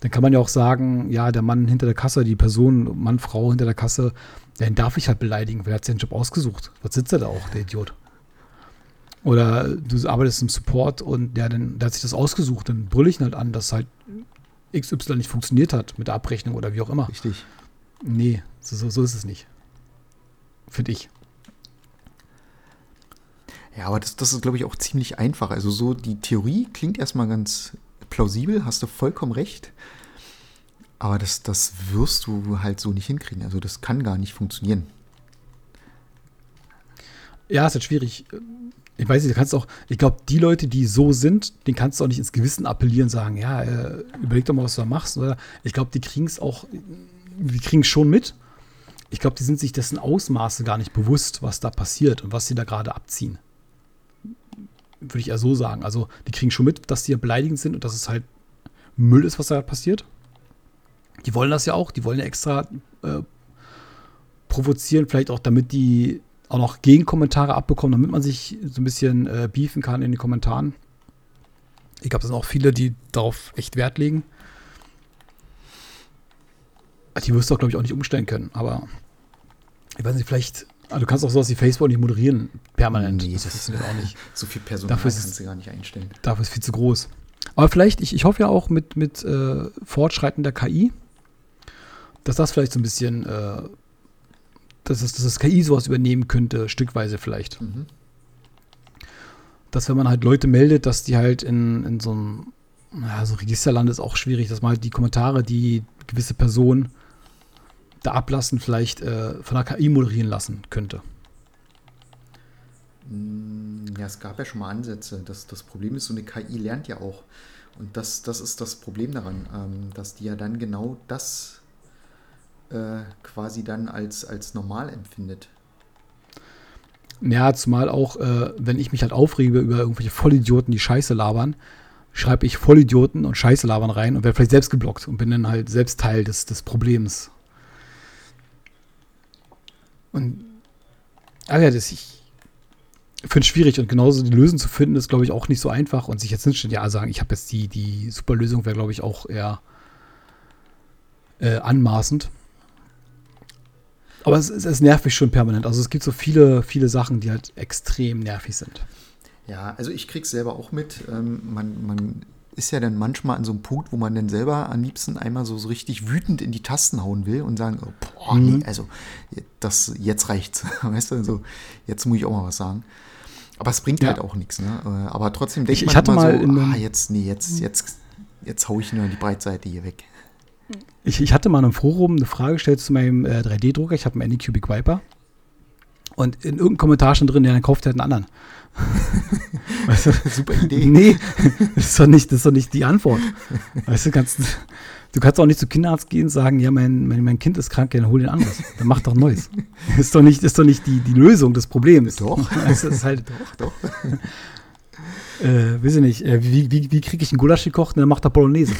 Dann kann man ja auch sagen, ja, der Mann hinter der Kasse, die Person, Mann, Frau hinter der Kasse, den darf ich halt beleidigen, weil er hat den Job ausgesucht. Was sitzt er da auch, der Idiot? Oder du arbeitest im Support und der, dann, der hat sich das ausgesucht, dann brülle ich ihn halt an, dass halt XY nicht funktioniert hat mit der Abrechnung oder wie auch immer. Richtig. Nee, so, so, ist es nicht. Finde ich. Ja, aber das, das ist, glaube ich, auch ziemlich einfach. Also so die Theorie klingt erstmal ganz plausibel, hast du vollkommen recht. Aber das, das wirst du halt so nicht hinkriegen. Also das kann gar nicht funktionieren. Ja, ist halt schwierig. Ich weiß nicht, du kannst auch, ich glaube, die Leute, die so sind, den kannst du auch nicht ins Gewissen appellieren, sagen, ja, äh, überleg doch mal, was du da machst. Oder ich glaube, die kriegen es auch, die kriegen es schon mit. Ich glaube, die sind sich dessen Ausmaße gar nicht bewusst, was da passiert und was sie da gerade abziehen. Würde ich eher so sagen. Also, die kriegen schon mit, dass die ja beleidigend sind und dass es halt Müll ist, was da passiert. Die wollen das ja auch, die wollen ja extra äh, provozieren, vielleicht auch damit die auch noch Gegenkommentare abbekommen, damit man sich so ein bisschen äh, beefen kann in den Kommentaren. Ich glaube, das sind auch viele, die darauf echt Wert legen. Die wirst du auch, glaube ich, auch nicht umstellen können, aber ich weiß nicht, vielleicht, also du kannst auch sowas wie Facebook nicht moderieren, permanent. Nee, das, das funktioniert auch nicht. So viel Personal dafür kannst ist, du gar nicht einstellen. Dafür ist viel zu groß. Aber vielleicht, ich, ich hoffe ja auch mit, mit äh, Fortschreiten der KI, dass das vielleicht so ein bisschen, äh, dass, das, dass das KI sowas übernehmen könnte, stückweise vielleicht. Mhm. Dass wenn man halt Leute meldet, dass die halt in, in so einem, ja, so Registerland ist auch schwierig, dass man halt die Kommentare, die gewisse Personen da ablassen, vielleicht äh, von der KI moderieren lassen könnte. Ja, es gab ja schon mal Ansätze. Das, das Problem ist, so eine KI lernt ja auch. Und das, das ist das Problem daran, ähm, dass die ja dann genau das äh, quasi dann als, als normal empfindet. Ja, zumal auch, äh, wenn ich mich halt aufrege über irgendwelche Vollidioten, die Scheiße labern, schreibe ich Vollidioten und Scheiße labern rein und werde vielleicht selbst geblockt und bin dann halt selbst Teil des, des Problems. Und ah ja, das ich finde es schwierig und genauso die Lösung zu finden ist, glaube ich, auch nicht so einfach und sich jetzt nicht ja sagen, ich habe jetzt die, die super Lösung, wäre, glaube ich, auch eher äh, anmaßend. Aber es, es, es nervt mich schon permanent. Also es gibt so viele, viele Sachen, die halt extrem nervig sind. Ja, also ich krieg's selber auch mit. Ähm, man, man ist ja dann manchmal an so einem Punkt, wo man dann selber am liebsten einmal so, so richtig wütend in die Tasten hauen will und sagen, oh, boah, mhm. nee, also das, jetzt reicht's. Weißt du, also jetzt muss ich auch mal was sagen. Aber es bringt ja. halt auch nichts, ne? Äh, aber trotzdem denkt ich, ich hatte mal so, ah, jetzt, nee, jetzt, jetzt, jetzt hau ich nur die Breitseite hier weg. Ich, ich hatte mal im Forum eine Frage gestellt zu meinem äh, 3D-Drucker. Ich habe einen Anycubic Viper. Und in irgendeinem Kommentar schon drin, ja, dann kauft er halt einen anderen. weißt du? Super Idee. Nee, das ist, doch nicht, das ist doch nicht die Antwort. Weißt du, kannst, du kannst auch nicht zu Kinderarzt gehen und sagen, ja, mein, mein, mein Kind ist krank, ja, dann hol den anderes. Dann mach doch neues. ist doch nicht, ist doch nicht die, die Lösung des Problems. Doch. Also, das ist halt, doch, doch. Äh, weiß ich nicht, äh, wie, wie, wie kriege ich einen Gulasch gekocht und dann macht er Bolognese?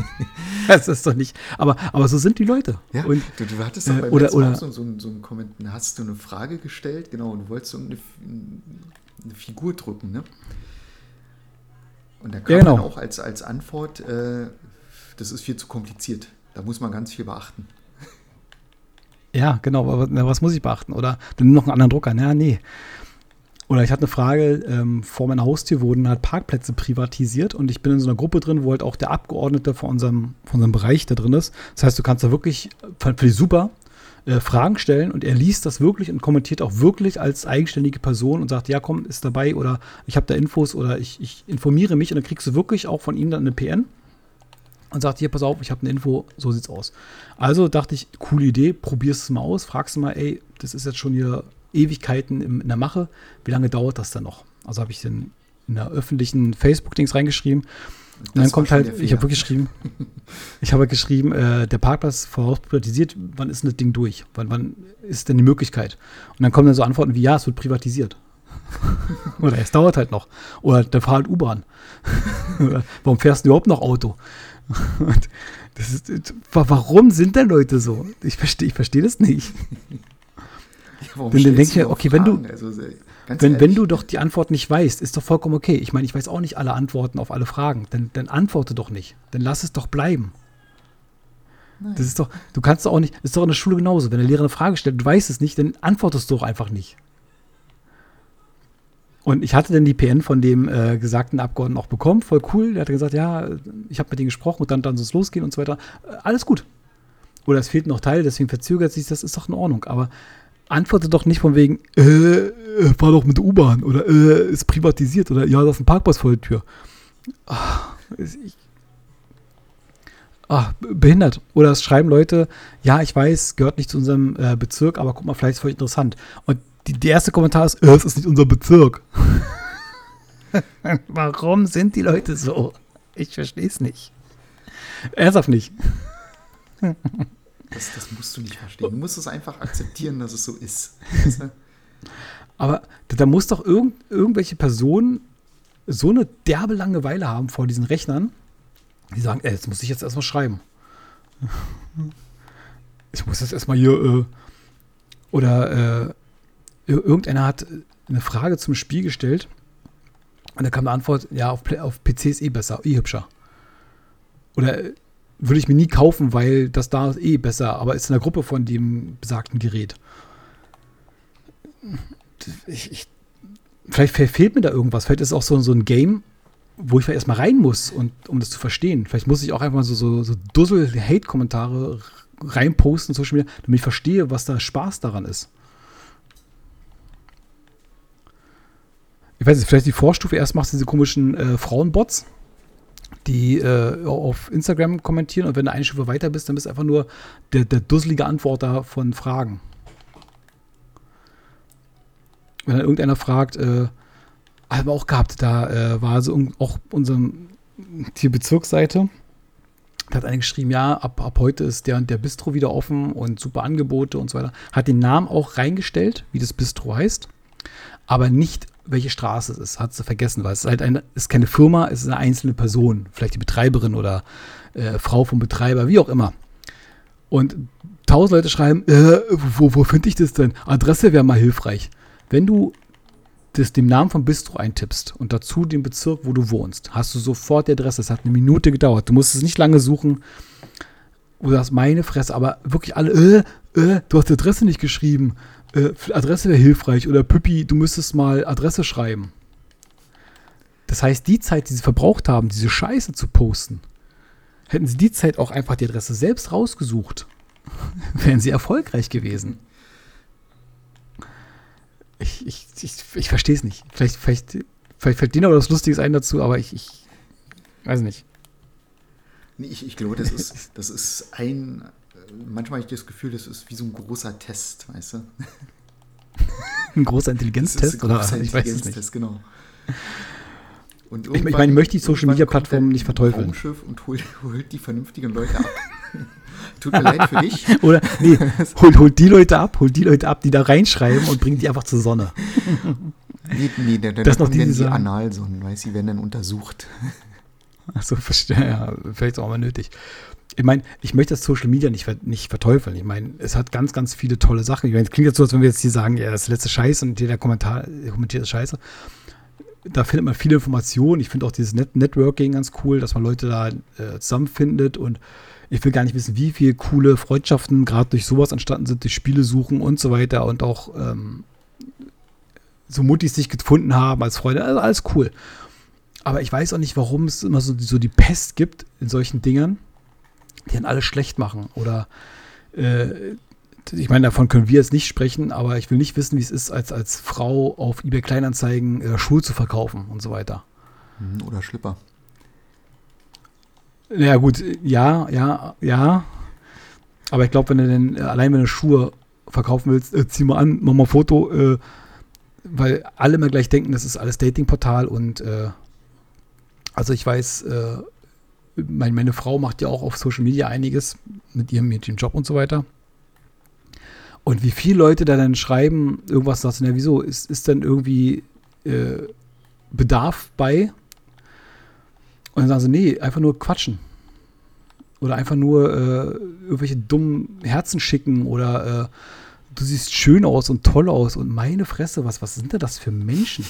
das ist doch nicht. Aber, aber so sind die Leute. Ja, und, du, du hattest doch äh, beim oder, oder, so, so, so einen Kommentar, hast du eine Frage gestellt, genau, und du wolltest so eine, eine Figur drücken, ne? Und da kam Ja, genau. dann auch als, als Antwort, äh, das ist viel zu kompliziert. Da muss man ganz viel beachten. Ja, genau, aber na, was muss ich beachten? Oder dann noch einen anderen Drucker. Na, nee. Oder ich hatte eine Frage, ähm, vor meiner Haustür wurden halt Parkplätze privatisiert und ich bin in so einer Gruppe drin, wo halt auch der Abgeordnete von unserem, von unserem Bereich da drin ist. Das heißt, du kannst da wirklich, fand ich super, äh, Fragen stellen und er liest das wirklich und kommentiert auch wirklich als eigenständige Person und sagt, ja komm, ist dabei oder ich habe da Infos oder ich, ich informiere mich und dann kriegst du wirklich auch von ihm dann eine PN und sagt, hier, pass auf, ich habe eine Info, so sieht's aus. Also dachte ich, coole Idee, probierst es mal aus, fragst du mal, ey, das ist jetzt schon hier Ewigkeiten in, der Mache, wie lange dauert das dann noch? Also habe ich den in der öffentlichen Facebook-Dings reingeschrieben. Und dann Das kommt halt, ich habe geschrieben, ich habe geschrieben, äh, der Parkplatz voraus privatisiert, wann ist denn das Ding durch? Wann, wann ist denn die Möglichkeit? Und dann kommen dann so Antworten wie, ja, es wird privatisiert. Oder es dauert halt noch. Oder der fahr halt U-Bahn. Warum fährst du überhaupt noch Auto? Das ist, warum sind denn Leute so? Ich verstehe ich versteh das nicht. Warum Denn dann denke ich mir, okay, wenn du-? Also, Wenn, wenn du doch die Antwort nicht weißt, ist doch vollkommen okay. Ich meine, ich weiß auch nicht alle Antworten auf alle Fragen. Dann, dann antworte doch nicht. Dann lass es doch bleiben. Nein. Das ist doch, du kannst doch auch nicht, ist doch in der Schule genauso. Wenn der Lehrer eine Frage stellt, du weißt es nicht, dann antwortest du doch einfach nicht. Und ich hatte dann die PN von dem äh, gesagten Abgeordneten auch bekommen, voll cool. Der hat gesagt, ja, ich habe mit denen gesprochen und dann, dann soll es losgehen und so weiter. Äh, alles gut. Oder es fehlt noch Teil, deswegen verzögert sich das, ist doch in Ordnung. Aber antworte doch nicht von wegen, äh, äh, fahr doch mit U-Bahn oder äh, ist privatisiert oder ja, da ist ein Parkplatz vor der Tür. Ist- ich, ah, behindert. Oder es schreiben Leute, ja, ich weiß, gehört nicht zu unserem äh, Bezirk, aber guck mal, vielleicht ist es voll interessant. Und die, der erste Kommentar ist, äh, es ist nicht unser Bezirk. Warum sind die Leute so? Ich verstehe es nicht. Ernsthaft nicht. das, das musst du nicht verstehen. Du musst es einfach akzeptieren, dass es so ist. Aber da, muss doch irgend, irgendwelche Personen so eine derbe Langeweile haben vor diesen Rechnern, die sagen, ey, jetzt muss ich jetzt erstmal schreiben. Ich muss jetzt erstmal hier, äh, oder äh, ir- irgendeiner hat eine Frage zum Spiel gestellt und da kam eine Antwort, ja, auf, auf PC ist eh besser, eh hübscher. Oder äh, würde ich mir nie kaufen, weil das da ist eh besser, aber ist in der Gruppe von dem besagten Gerät. Ich, ich, vielleicht fe- fehlt mir da irgendwas. Vielleicht ist es auch so, so ein Game, wo ich erstmal rein muss, und, um das zu verstehen. Vielleicht muss ich auch einfach mal so, so, so Dussel-Hate-Kommentare reinposten in Social Media, damit ich verstehe, was da Spaß daran ist. Ich weiß nicht, vielleicht die Vorstufe, erst machst du diese komischen äh, Frauenbots, die äh, auf Instagram kommentieren und wenn du eine Stufe weiter bist, dann bist du einfach nur der, der dusselige Antworter von Fragen. Wenn dann irgendeiner fragt, äh, haben wir auch gehabt, da äh, war so auch unsere die Bezirksseite, da hat einer geschrieben, ja, ab, ab heute ist der und der Bistro wieder offen und super Angebote und so weiter. Hat den Namen auch reingestellt, wie das Bistro heißt, aber nicht, welche Straße es ist. Hat sie vergessen, weil es ist halt eine, ist keine Firma, es ist eine einzelne Person, vielleicht die Betreiberin oder äh, Frau vom Betreiber, wie auch immer. Und tausend Leute schreiben, äh, wo, wo finde ich das denn? Adresse wäre mal hilfreich. Wenn du das, den Namen vom Bistro eintippst und dazu den Bezirk, wo du wohnst, hast du sofort die Adresse. Es hat eine Minute gedauert. Du musst es nicht lange suchen. Du sagst, meine Fresse, aber wirklich alle, äh, äh, du hast die Adresse nicht geschrieben. Äh, Adresse wäre hilfreich. Oder Püppi, du müsstest mal Adresse schreiben. Das heißt, die Zeit, die sie verbraucht haben, diese Scheiße zu posten, hätten sie die Zeit auch einfach die Adresse selbst rausgesucht, wären sie erfolgreich gewesen. Ich, ich, ich, ich verstehe es nicht. Vielleicht, vielleicht, vielleicht fällt dir noch was Lustiges ein dazu, aber ich, ich weiß nicht. Nee, ich, ich glaube, das ist, das ist ein. Manchmal habe ich das Gefühl, das ist wie so ein großer Test, weißt du? Ein großer ist Intelligenztest ein oder großer ich weiß es nicht. Intelligenztest, genau. Und Ich meine, ich meine, ich möchte die Social Media Plattformen dann nicht verteufeln. Raumschiff und holt, holt die vernünftigen Leute ab. Tut mir leid für dich. Oder, nee, holt, holt die Leute ab, holt die Leute ab, die da reinschreiben und bringt die einfach zur Sonne. Nee, nee, da, da, Das da noch kommen die, dann Analsonnen, weißt du, die werden dann untersucht. Achso, verstehe, ja, vielleicht auch mal nötig. Ich meine, ich möchte das Social Media nicht, nicht verteufeln. Ich meine, es hat ganz, ganz viele tolle Sachen. Ich meine, es klingt jetzt so, als wenn wir jetzt hier sagen, ja, das ist letzte Scheiß und jeder Kommentar kommentiert ist Scheiße. Da findet man viele Informationen. Ich finde auch dieses Net Networking ganz cool, dass man Leute da äh, zusammenfindet und ich will gar nicht wissen, wie viele coole Freundschaften gerade durch sowas entstanden sind, durch Spiele suchen und so weiter und auch ähm, so Muttis sich gefunden haben als Freunde. Also alles cool. Aber ich weiß auch nicht, warum es immer so, so die Pest gibt in solchen Dingern, die dann alles schlecht machen. Oder äh, ich meine, davon können wir jetzt nicht sprechen, aber ich will nicht wissen, wie es ist, als, als Frau auf eBay Kleinanzeigen äh, Schuhe zu verkaufen und so weiter. Hm, Oder Schlipper. Ja, gut, ja, ja, ja. Aber ich glaube, wenn du denn, äh, allein wenn du Schuhe verkaufen willst, äh, zieh mal an, mach mal ein Foto, äh, weil alle immer gleich denken, das ist alles Datingportal und äh, also ich weiß, äh, mein, meine Frau macht ja auch auf Social Media einiges mit ihrem, mit ihrem Job und so weiter. Und wie viele Leute da dann schreiben, irgendwas sagst du, ja, wieso, ist, ist denn irgendwie äh, Bedarf bei? Und dann sagen sie, nee, einfach nur quatschen. Oder einfach nur äh, irgendwelche dummen Herzen schicken oder äh, du siehst schön aus und toll aus und meine Fresse, was, was sind denn das für Menschen?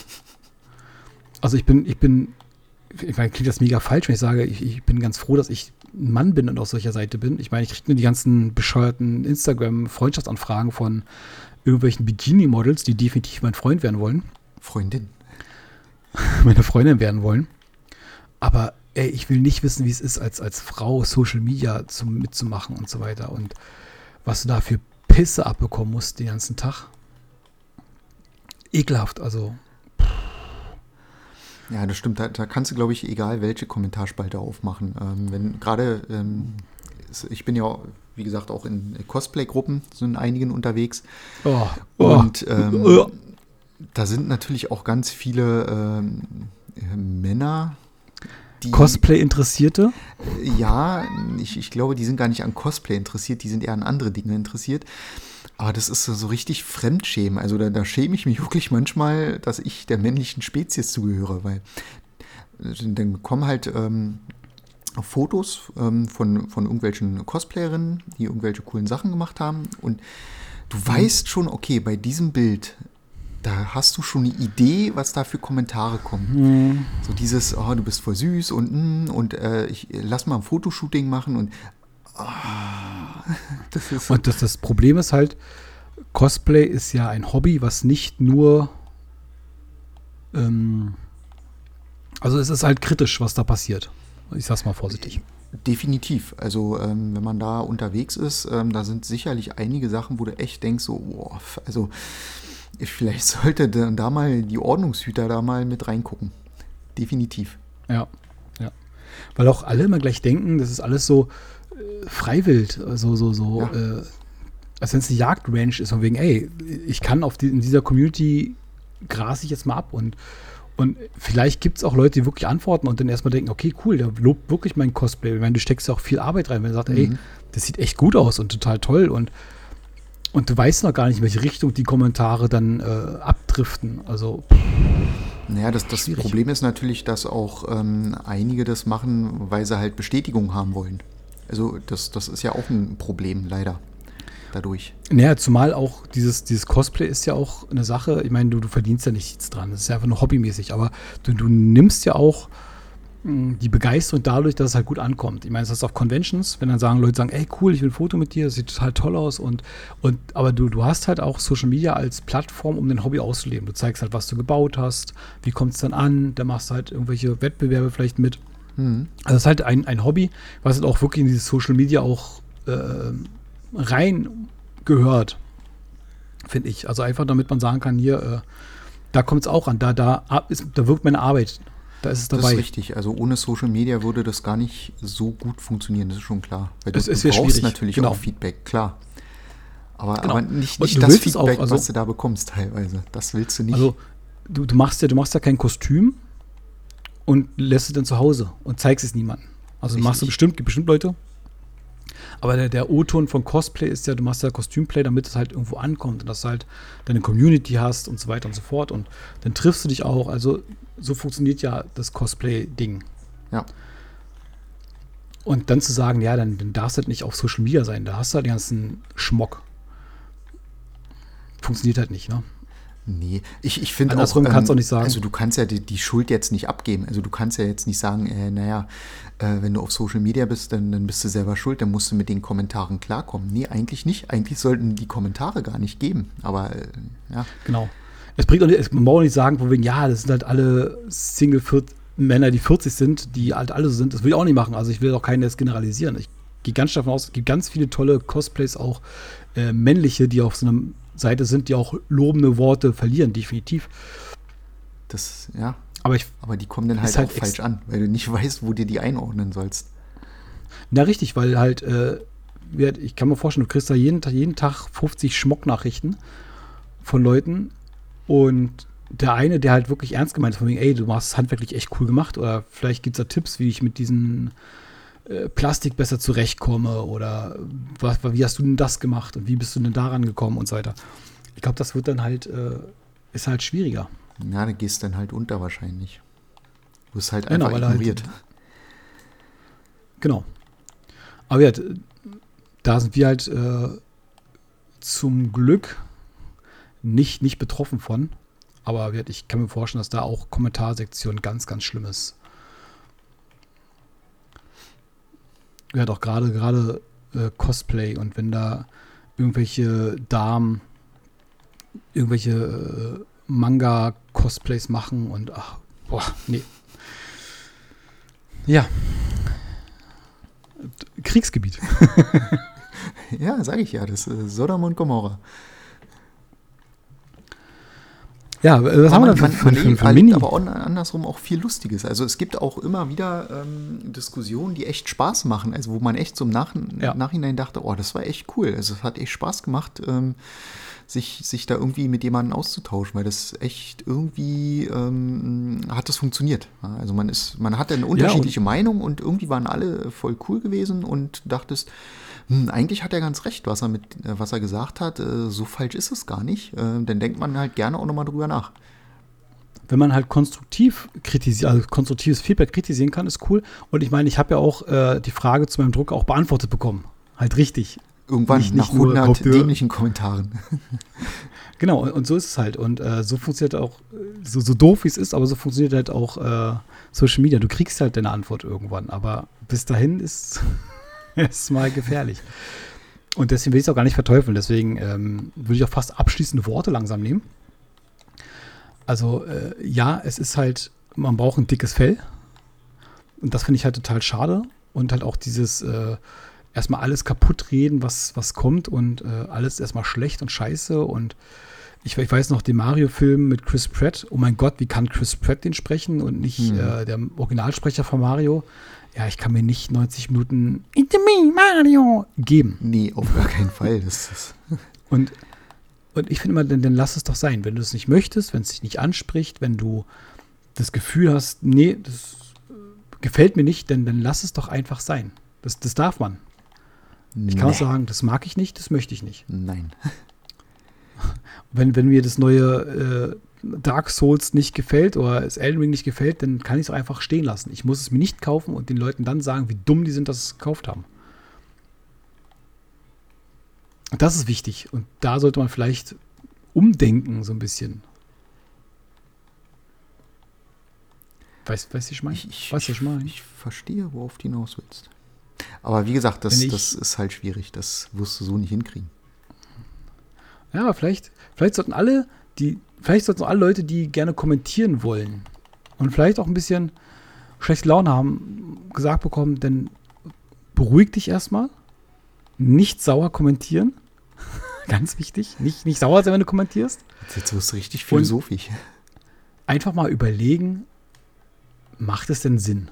Also ich bin, ich bin, ich meine, klingt das mega falsch, wenn ich sage, ich, ich bin ganz froh, dass ich ein Mann bin und auf solcher Seite bin. Ich meine, ich kriege nur die ganzen bescheuerten Instagram-Freundschaftsanfragen von irgendwelchen Bikini-Models, die definitiv mein Freund werden wollen. Freundin. Meine Freundin werden wollen. Aber ey, ich will nicht wissen, wie es ist, als, als Frau Social Media zum, mitzumachen und so weiter. Und was du da für Pisse abbekommen musst den ganzen Tag. Ekelhaft, also. Ja, das stimmt. Da, da kannst du, glaube ich, egal welche Kommentarspalte aufmachen. Ähm, wenn gerade, ähm, ich bin ja, wie gesagt, auch in Cosplay-Gruppen, sind einigen unterwegs. Oh, oh, Und ähm, oh. da sind natürlich auch ganz viele ähm, Männer, die. Cosplay-Interessierte? Ja, ich, ich glaube, die sind gar nicht an Cosplay interessiert, die sind eher an andere Dinge interessiert. Aber das ist so richtig Fremdschämen. Also da, da schäme ich mich wirklich manchmal, dass ich der männlichen Spezies zugehöre, weil äh, dann kommen halt ähm, Fotos ähm, von, von irgendwelchen Cosplayerinnen, die irgendwelche coolen Sachen gemacht haben. Und du weißt schon, okay, bei diesem Bild, da hast du schon eine Idee, was da für Kommentare kommen. So dieses, oh, du bist voll süß und mm, und äh, ich lass mal ein Fotoshooting machen und ah, das ist Und das, das Problem ist halt, Cosplay ist ja ein Hobby, was nicht nur. Ähm, also es ist halt kritisch, was da passiert. Ich sag's mal vorsichtig. Definitiv. Also ähm, wenn man da unterwegs ist, ähm, da sind sicherlich einige Sachen, wo du echt denkst, so, boah, also vielleicht sollte dann da mal die Ordnungshüter da mal mit reingucken. Definitiv. Ja, ja. Weil auch alle immer gleich denken, das ist alles so freiwild, so, so, so, Ja. äh, als wenn es eine Jagdranch ist, von wegen, ey, ich kann auf die, in dieser Community grase ich jetzt mal ab und, und vielleicht gibt es auch Leute, die wirklich antworten und dann erstmal denken, okay, cool, der lobt wirklich mein Cosplay. Ich meine, du steckst ja auch viel Arbeit rein, wenn er sagt, ey, Mhm. das sieht echt gut aus und total toll und und du weißt noch gar nicht, in welche Richtung die Kommentare dann äh, abdriften. Also, Naja, das, das Schwierig. Problem ist natürlich, dass auch ähm, einige das machen, weil sie halt Bestätigung haben wollen. Also das, das ist ja auch ein Problem, leider. Dadurch. Naja, zumal auch dieses, dieses Cosplay ist ja auch eine Sache, ich meine, du, du verdienst ja nichts dran, das ist ja einfach nur hobbymäßig, aber du, du nimmst ja auch mh, die Begeisterung dadurch, dass es halt gut ankommt. Ich meine, das ist auf Conventions, wenn dann sagen Leute sagen, ey cool, ich will ein Foto mit dir, das sieht total toll aus und, und aber du, du hast halt auch Social Media als Plattform, um dein Hobby auszuleben. Du zeigst halt, was du gebaut hast, wie kommt es dann an, da machst du halt irgendwelche Wettbewerbe vielleicht mit. Mhm. Also es ist halt ein, ein Hobby, was halt auch wirklich in dieses Social Media auch äh, rein gehört, finde ich. Also einfach, damit man sagen kann, hier, äh, da kommt es auch an, da, da, ist, da wirkt meine Arbeit, da ist es Das dabei. ist richtig. Also ohne Social Media würde das gar nicht so gut funktionieren, das ist schon klar. Weil du, Es- es du brauchst schwierig, natürlich genau. auch Feedback, klar. Aber, Genau. aber nicht, nicht das es auch, Feedback, also- was du da bekommst teilweise. Das willst du nicht. Also du, du machst ja, du machst ja kein Kostüm und lässt es dann zu Hause und zeigst es niemandem. Also machst du Richtig. bestimmt, gibt bestimmt Leute. Aber der, der O-Ton von Cosplay ist ja, du machst ja Kostümplay, damit es halt irgendwo ankommt und dass du halt deine Community hast und so weiter und so fort. Und dann triffst du dich auch. Also so funktioniert ja das Cosplay-Ding. ja. Und dann zu sagen, ja, dann, dann darfst du halt nicht auf Social Media sein, da hast du halt den ganzen Schmock. Funktioniert halt nicht, ne? Nee, ich, ich finde auch. Andersrum kannst du auch nicht sagen. Also, du kannst ja die, die Schuld jetzt nicht abgeben. Also, du kannst ja jetzt nicht sagen, äh, naja, äh, wenn du auf Social Media bist, dann, dann bist du selber schuld, dann musst du mit den Kommentaren klarkommen. Nee, eigentlich nicht. Eigentlich sollten die Kommentare gar nicht geben. Aber, äh, ja. Genau. Es bringt auch nicht, es- man muss auch nicht sagen, von wegen, ja, das sind halt alle Single Männer, die 40 sind, die halt alle so sind. Das will ich auch nicht machen. Also ich will auch keinen jetzt generalisieren. Ich gehe ganz stark davon aus, es gibt ganz viele tolle Cosplays, auch äh, männliche, die auf so einer Seite sind, die auch lobende Worte verlieren, definitiv. Das, ja. Aber ich, Aber die kommen dann halt, halt auch falsch an, weil du nicht weißt, wo dir die einordnen sollst. na richtig, weil halt, äh, ich kann mir vorstellen, du kriegst da jeden, Tag- jeden Tag 50 Schmocknachrichten von Leuten und der eine, der halt wirklich ernst gemeint ist, von wegen, ey, du machst es handwerklich echt cool gemacht oder vielleicht gibt es da Tipps, wie ich mit diesen äh, Plastik besser zurechtkomme oder was, wie hast du denn das gemacht und wie bist du denn daran gekommen und so weiter. Ich glaube, das wird dann halt, äh, ist halt schwieriger. Ja, da gehst dann halt unter wahrscheinlich. Du bist halt Genau, einfach weil er halt- ignoriert. Genau. Aber ja, da sind wir halt äh, zum Glück nicht, nicht betroffen von. Aber ich kann mir vorstellen, dass da auch Kommentarsektion ganz, ganz schlimm ist. Ja, doch gerade gerade äh, Cosplay und wenn da irgendwelche Damen irgendwelche äh, Manga-Cosplays machen und ach, boah, nee. Ja. Kriegsgebiet. Ja, sage ich ja, das ist Sodom und Gomorra. Ja, äh, was haben wir denn für, man, für, für, Mini? aber andersrum auch viel Lustiges. Also es gibt auch immer wieder ähm, Diskussionen, die echt Spaß machen. Also wo man echt so im Nach Ja. Nachhinein dachte, oh, das war echt cool. Also es hat echt Spaß gemacht, ähm, sich, sich da irgendwie mit jemandem auszutauschen, weil das echt irgendwie ähm, hat das funktioniert. Ja, Also man ist, man hatte eine unterschiedliche Meinung und irgendwie waren alle voll cool gewesen und dachtest, hm, eigentlich hat er ganz recht, was er mit, äh, was er gesagt hat. Äh, so falsch ist es gar nicht. Äh, dann denkt man halt gerne auch nochmal drüber nach. Wenn man halt konstruktiv kritisiert, also konstruktives Feedback kritisieren kann, ist cool. Und ich meine, ich habe ja auch äh, die Frage zu meinem Druck auch beantwortet bekommen. Halt richtig. Irgendwann Nicht- nach nicht nur 100 kauft ihr- dämlichen Kommentaren. Genau, und, und so ist es halt. Und äh, so funktioniert auch, so, so doof wie es ist, aber so funktioniert halt auch äh, Social Media. Du kriegst halt deine Antwort irgendwann, aber bis dahin ist es mal gefährlich. Und deswegen will ich es auch gar nicht verteufeln. Deswegen ähm, würde ich auch fast abschließende Worte langsam nehmen. Also, äh, ja, es ist halt, man braucht ein dickes Fell. Und das finde ich halt total schade. Und halt auch dieses äh, erstmal alles kaputt reden, was, was kommt und äh, alles erstmal schlecht und scheiße. Und ich, ich weiß noch, den Mario-Film mit Chris Pratt. Oh mein Gott, wie kann Chris Pratt den sprechen und nicht Mhm. der Originalsprecher von Mario? Ja, ich kann mir nicht 90 Minuten It's me, Mario geben. Nee, auf gar keinen Fall. Das ist, Und, und ich finde immer, dann, dann lass es doch sein. Wenn du es nicht möchtest, wenn es dich nicht anspricht, wenn du das Gefühl hast, nee, das äh, gefällt mir nicht, dann, dann lass es doch einfach sein. Das, das darf man. Ich kann auch sagen, das mag ich nicht, das möchte ich nicht. Nein. Wenn, wenn mir das neue äh, Dark Souls nicht gefällt oder das Elden Ring nicht gefällt, dann kann ich es auch einfach stehen lassen. Ich muss es mir nicht kaufen und den Leuten dann sagen, wie dumm die sind, dass sie es gekauft haben. Das ist wichtig. Und da sollte man vielleicht umdenken, so ein bisschen. Weißt du, wie ich meine? Ich, Weißt was ich meine? ich verstehe, worauf du hinaus willst. Aber wie gesagt, das, das ist halt schwierig. Das wirst du so nicht hinkriegen. Ja, aber vielleicht, vielleicht sollten alle, die, vielleicht sollten alle Leute, die gerne kommentieren wollen und vielleicht auch ein bisschen schlechte Laune haben, gesagt bekommen, denn beruhig dich erstmal. Nicht sauer kommentieren. Ganz wichtig. Nicht, nicht sauer sein, wenn du kommentierst. Jetzt, wirst du richtig Und- philosophisch. Einfach mal überlegen, macht es denn Sinn?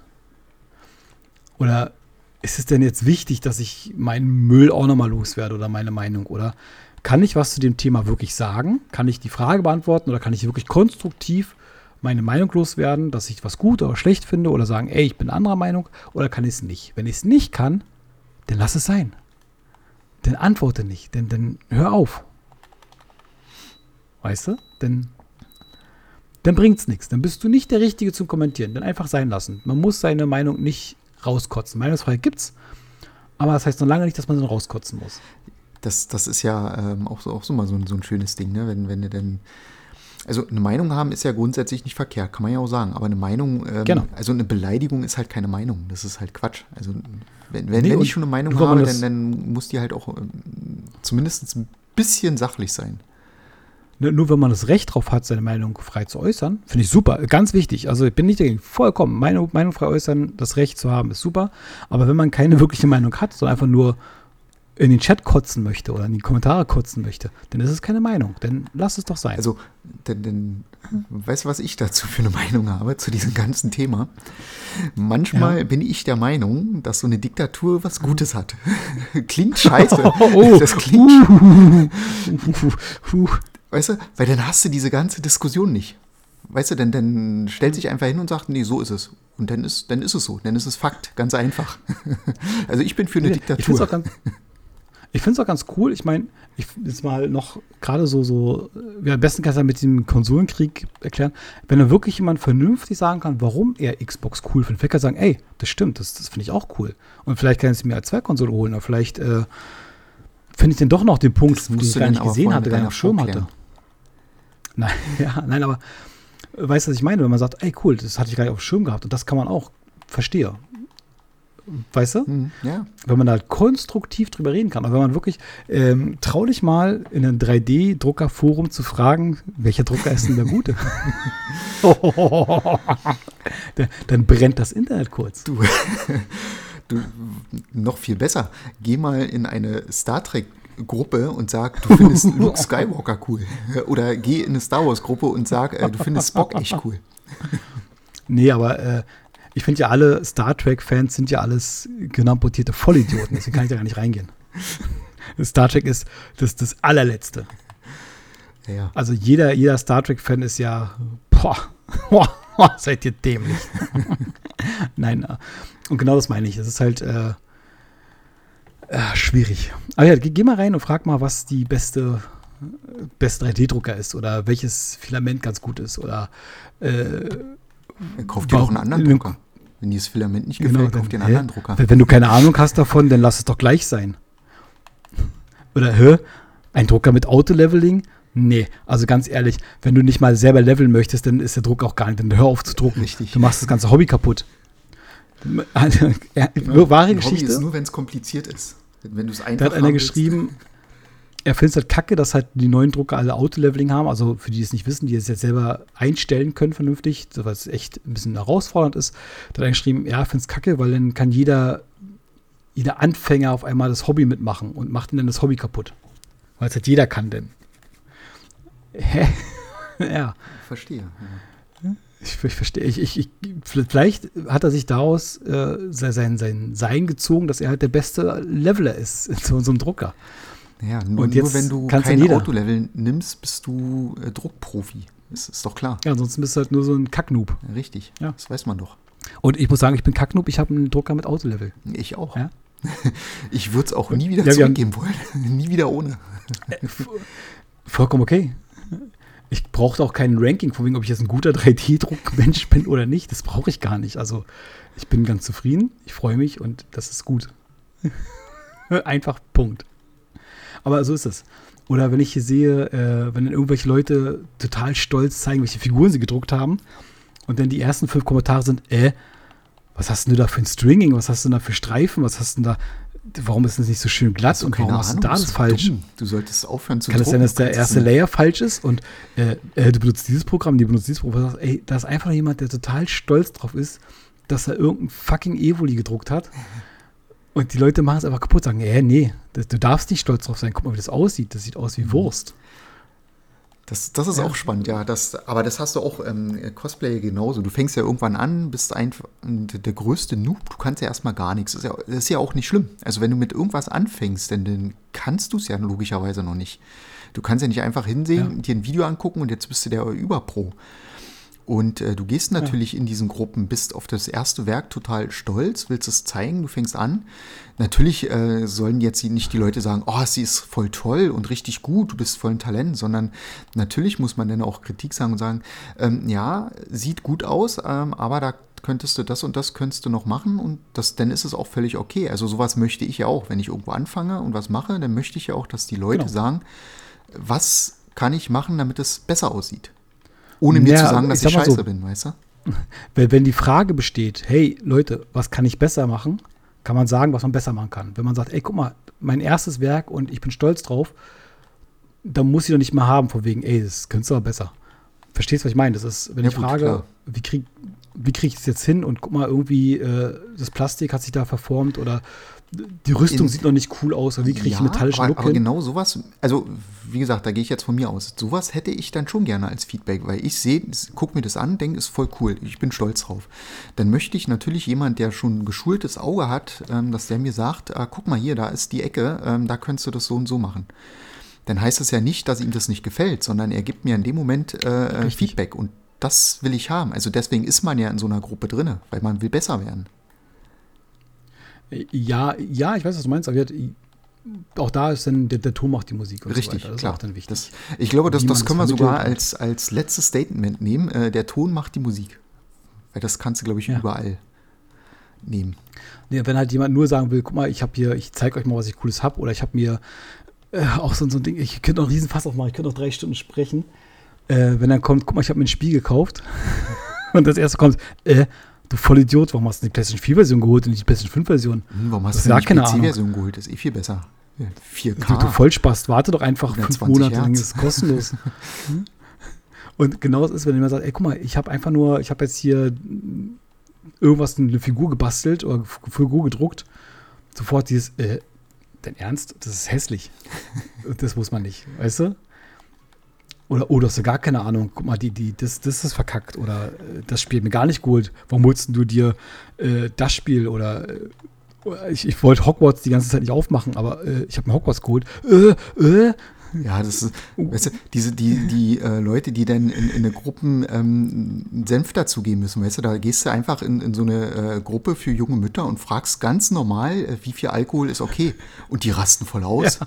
Oder ist es denn jetzt wichtig, dass ich meinen Müll auch nochmal loswerde oder meine Meinung? Oder kann ich was zu dem Thema wirklich sagen? Kann ich die Frage beantworten oder kann ich wirklich konstruktiv meine Meinung loswerden, dass ich was gut oder schlecht finde oder sagen, ey, ich bin anderer Meinung oder kann ich es nicht? Wenn ich es nicht kann, dann lass es sein. Dann antworte nicht, denn dann hör auf. Weißt du? Denn dann bringt's nichts. Dann bist du nicht der Richtige zum Kommentieren. Dann einfach sein lassen. Man muss seine Meinung nicht rauskotzen. Meinungsfreiheit gibt's, aber das heißt noch lange nicht, dass man dann rauskotzen muss. Das, das ist ja ähm, auch, so, auch so mal so ein, so ein schönes Ding, ne? wenn, wenn du denn. Also eine Meinung haben ist ja grundsätzlich nicht verkehrt, kann man ja auch sagen. Aber eine Meinung, ähm, Genau. also eine Beleidigung ist halt keine Meinung. Das ist halt Quatsch. Also wenn, wenn, Nee, wenn ich schon eine Meinung habe, dann, dann muss die halt auch ähm, zumindest ein bisschen sachlich sein. Ne, Nur wenn man das Recht drauf hat, seine Meinung frei zu äußern, finde ich super. Ganz wichtig. Also ich bin nicht dagegen. Vollkommen. Meinung, Meinung frei äußern, das Recht zu haben, ist super. Aber wenn man keine wirkliche Meinung hat, sondern einfach nur in den Chat kotzen möchte oder in die Kommentare kotzen möchte, dann ist es keine Meinung. Dann lass es doch sein. Also, denn, denn, weißt du, was ich dazu für eine Meinung habe, zu diesem ganzen Thema? Manchmal Ja. bin ich der Meinung, dass so eine Diktatur was Gutes hat. klingt scheiße. Oh, das klingt, puh. weißt du, weil dann hast du diese ganze Diskussion nicht. weißt du, denn dann stellt sich einfach hin und sagt, nee, so ist es. Und dann ist, dann ist es so, dann ist es Fakt, ganz einfach. also ich bin für eine Ich Diktatur. Ich find's auch ganz cool. Ich meine, ich jetzt mal noch gerade so, so, ja, am besten kannst du ja mit dem Konsolenkrieg erklären, wenn da wirklich jemand vernünftig sagen kann, warum er Xbox cool findet. Vielleicht kann er sagen, ey, das stimmt, das, das finde ich auch cool. Und vielleicht kann ich mir als zwei Konsole holen, oder vielleicht äh, finde ich den doch noch den Punkt, Das den ich gar nicht gesehen hatte, gar nicht auf Schirm hatte. Nein, ja, nein, aber äh, weißt du, was ich meine? Wenn man sagt, ey, cool, das hatte ich gar nicht auf dem Schirm gehabt und das kann man auch, verstehe. Weißt du? Hm, ja, wenn man da konstruktiv drüber reden kann. Aber wenn man wirklich, ähm, trau dich mal in einem 3D-Druckerforum zu fragen, welcher Drucker ist denn der gute? dann, dann brennt das Internet kurz. du, du, noch viel besser. Geh mal in eine Star Trek Gruppe und sag, du findest Luke Skywalker cool. Oder geh in eine Star Wars Gruppe und sag, äh, du findest Spock echt cool. Nee, aber äh, ich finde ja alle Star Trek-Fans sind ja alles genamputierte Vollidioten, deswegen kann ich da gar nicht reingehen. Star Trek ist das, das allerletzte. Ja. Also jeder, jeder Star Trek-Fan ist ja, boah, boah, boah, seid ihr dämlich. Nein, äh, und genau das meine ich. Es ist halt äh, äh, schwierig. Aber ja, geh, geh mal rein und frag mal, was die beste, beste 3D-Drucker ist oder welches Filament ganz gut ist oder äh, Kauf dir doch einen anderen Drucker. Wenn dir das Filament nicht gefällt, kauf dir einen hä? anderen Drucker. Wenn du keine Ahnung hast davon, dann lass es doch gleich sein. Oder, hä? Ein Drucker mit Auto-Leveling? Nee, also ganz ehrlich, wenn du nicht mal selber leveln möchtest, dann ist der Druck auch gar nicht, dann hör auf zu drucken. Richtig. Du machst das ganze Hobby kaputt. Ja, wahre Ein Hobby Geschichte. ist nur, wenn es kompliziert ist. Wenn du es einfach Da hat einer geschrieben, er findet es halt kacke, dass halt die neuen Drucker alle Auto-Leveling haben. Also für die, die es nicht wissen, die es jetzt selber einstellen können vernünftig, so was echt ein bisschen herausfordernd ist. Da hat er geschrieben, ja, er findet es kacke, weil dann kann jeder, jeder Anfänger auf einmal das Hobby mitmachen und macht ihm dann das Hobby kaputt. Weil es halt jeder kann denn. Hä? ja. Verstehe. Ja. Ich, ich verstehe, ich, ich, ich, vielleicht hat er sich daraus äh, sein, sein Sein gezogen, dass er halt der beste Leveler ist in so unserem Drucker. Ja, nur, Und jetzt nur wenn du kein. Autolevel nimmst, bist du äh, Druckprofi. Das ist doch klar. Ja, ansonsten bist du halt nur so ein Kacknoob. Richtig. Ja. Das weiß man doch. Und ich muss sagen, ich bin Kacknoob, ich habe einen Drucker mit Autolevel. Ich auch. Ja? Ich würde es auch nie wieder Ja, zurückgeben wollen. nie wieder ohne. Vollkommen okay. Ich brauchte auch kein Ranking, von wegen, ob ich jetzt ein guter 3D-Druckmensch bin oder nicht. Das brauche ich gar nicht. Also ich bin ganz zufrieden, ich freue mich und das ist gut. Einfach Punkt. Aber so ist es. Oder wenn ich hier sehe, äh, wenn dann irgendwelche Leute total stolz zeigen, welche Figuren sie gedruckt haben und dann die ersten fünf Kommentare sind, äh, was hast denn du da für ein Stringing? Was hast du denn da für Streifen? Was hast du denn da? Warum ist das nicht so schön glatt? Du und warum hast du da das falsch? dumm? Du solltest aufhören zu Kann es sein, dass der erste Layer falsch ist und äh, äh, du benutzt dieses Programm, die benutzt dieses Programm. Ey, da ist einfach jemand, der total stolz drauf ist, dass er irgendein fucking Evoli gedruckt hat. Und die Leute machen es einfach kaputt, sagen, äh, nee, das, du darfst nicht stolz drauf sein. Guck mal, wie das aussieht. Das sieht aus Mhm. wie Wurst. Das, das ist auch spannend, ja. Das, aber das hast du auch ähm, Cosplay genauso. Du fängst ja irgendwann an, bist einfach der größte Noob. Du kannst ja erstmal gar nichts. Das ist ja, das ist ja auch nicht schlimm. Also wenn du mit irgendwas anfängst, denn dann kannst du es ja logischerweise noch nicht. Du kannst ja nicht einfach hinsehen, Ja. dir ein Video angucken und jetzt bist du der Überpro. Und äh, du gehst natürlich in diesen Gruppen, bist auf das erste Werk total stolz, willst es zeigen, du fängst an. Natürlich äh, sollen jetzt nicht die Leute sagen, oh, sie ist voll toll und richtig gut, du bist voll ein Talent, sondern natürlich muss man dann auch Kritik sagen und sagen, ähm, ja, sieht gut aus, ähm, aber da könntest du das und das könntest du noch machen und das, dann ist es auch völlig okay. Also sowas möchte ich ja auch. Wenn ich irgendwo anfange und was mache, dann möchte ich ja auch, dass die Leute Genau. sagen, was kann ich machen, damit es besser aussieht. Ohne mir Ja, zu sagen, dass ich ich, mal so, scheiße bin, weißt du? Wenn, wenn die Frage besteht, hey Leute, was kann ich besser machen, kann man sagen, was man besser machen kann. Wenn man sagt, ey, guck mal, mein erstes Werk und ich bin stolz drauf, dann muss ich doch nicht mehr haben, von wegen, ey, das könntest du aber besser. Verstehst du, was ich meine? Das ist, wenn Ja, ich gut, frage, klar. wie krieg, wie krieg ich das jetzt hin und guck mal, irgendwie äh, das Plastik hat sich da verformt oder die Rüstung sieht noch nicht cool aus oder wie kriege ich den metallischen aber, Look aber hin? genau sowas, also wie gesagt, da gehe ich jetzt von mir aus. Sowas hätte ich dann schon gerne als Feedback, weil ich sehe, guck mir das an, denke, ist voll cool, ich bin stolz drauf. Dann möchte ich natürlich jemand, der schon ein geschultes Auge hat, ähm, dass der mir sagt, ah, guck mal hier, da ist die Ecke, ähm, da könntest du das so und so machen. Dann heißt es ja nicht, dass ihm das nicht gefällt, sondern er gibt mir in dem Moment äh, Richtig. Feedback und das will ich haben. Also deswegen ist man ja in so einer Gruppe drinne, weil man will besser werden. Ja, ja, ich weiß, was du meinst, aber auch da ist dann der, der Ton macht die Musik und Richtig, so weiter. Das klar. ist auch dann wichtig. Das, ich glaube, das, das können wir sogar als, als letztes Statement nehmen. Äh, der Ton macht die Musik. Weil das kannst du, glaube ich, Ja. überall nehmen. Nee, wenn halt jemand nur sagen will, guck mal, ich habe hier, ich zeige euch mal, was ich Cooles habe, oder ich habe mir äh, auch so, so ein Ding, ich könnte noch einen riesen Fass aufmachen, ich könnte noch drei Stunden sprechen. Äh, wenn dann kommt, guck mal, ich habe mir ein Spiel gekauft und das erste kommt, äh, du Vollidiot, warum hast du die PlayStation 4-Version geholt und nicht die PlayStation 5-Version? Hm, warum hast Das du ist nicht gar keine Ahnung. PC-Version geholt? Das ist eh viel besser. Ja, 4K. Du, du Vollspaß, warte doch einfach fünf 120 Monate lang, Hertz. das ist kostenlos. Und genau das ist, wenn jemand sagt, ey, guck mal, ich habe einfach nur, ich habe jetzt hier irgendwas, eine Figur gebastelt oder Figur gedruckt, sofort dieses, äh, dein Ernst? Das ist hässlich. das muss man nicht, weißt du? Oder, oh, du hast ja gar keine Ahnung. Guck mal, die, die, das, das ist verkackt. Oder äh, das Spiel mir gar nicht geholt. Warum holst du dir äh, das Spiel? Oder äh, ich, ich wollte Hogwarts die ganze Zeit nicht aufmachen, aber äh, ich habe mir Hogwarts geholt. Äh, äh. Ja, das ist, weißt du, diese, die, die äh, Leute, die dann in, in eine Gruppen ähm, Senf dazugeben müssen, weißt du, da gehst du einfach in, in so eine äh, Gruppe für junge Mütter und fragst ganz normal, äh, wie viel Alkohol ist okay. Und die rasten voll aus. Ja.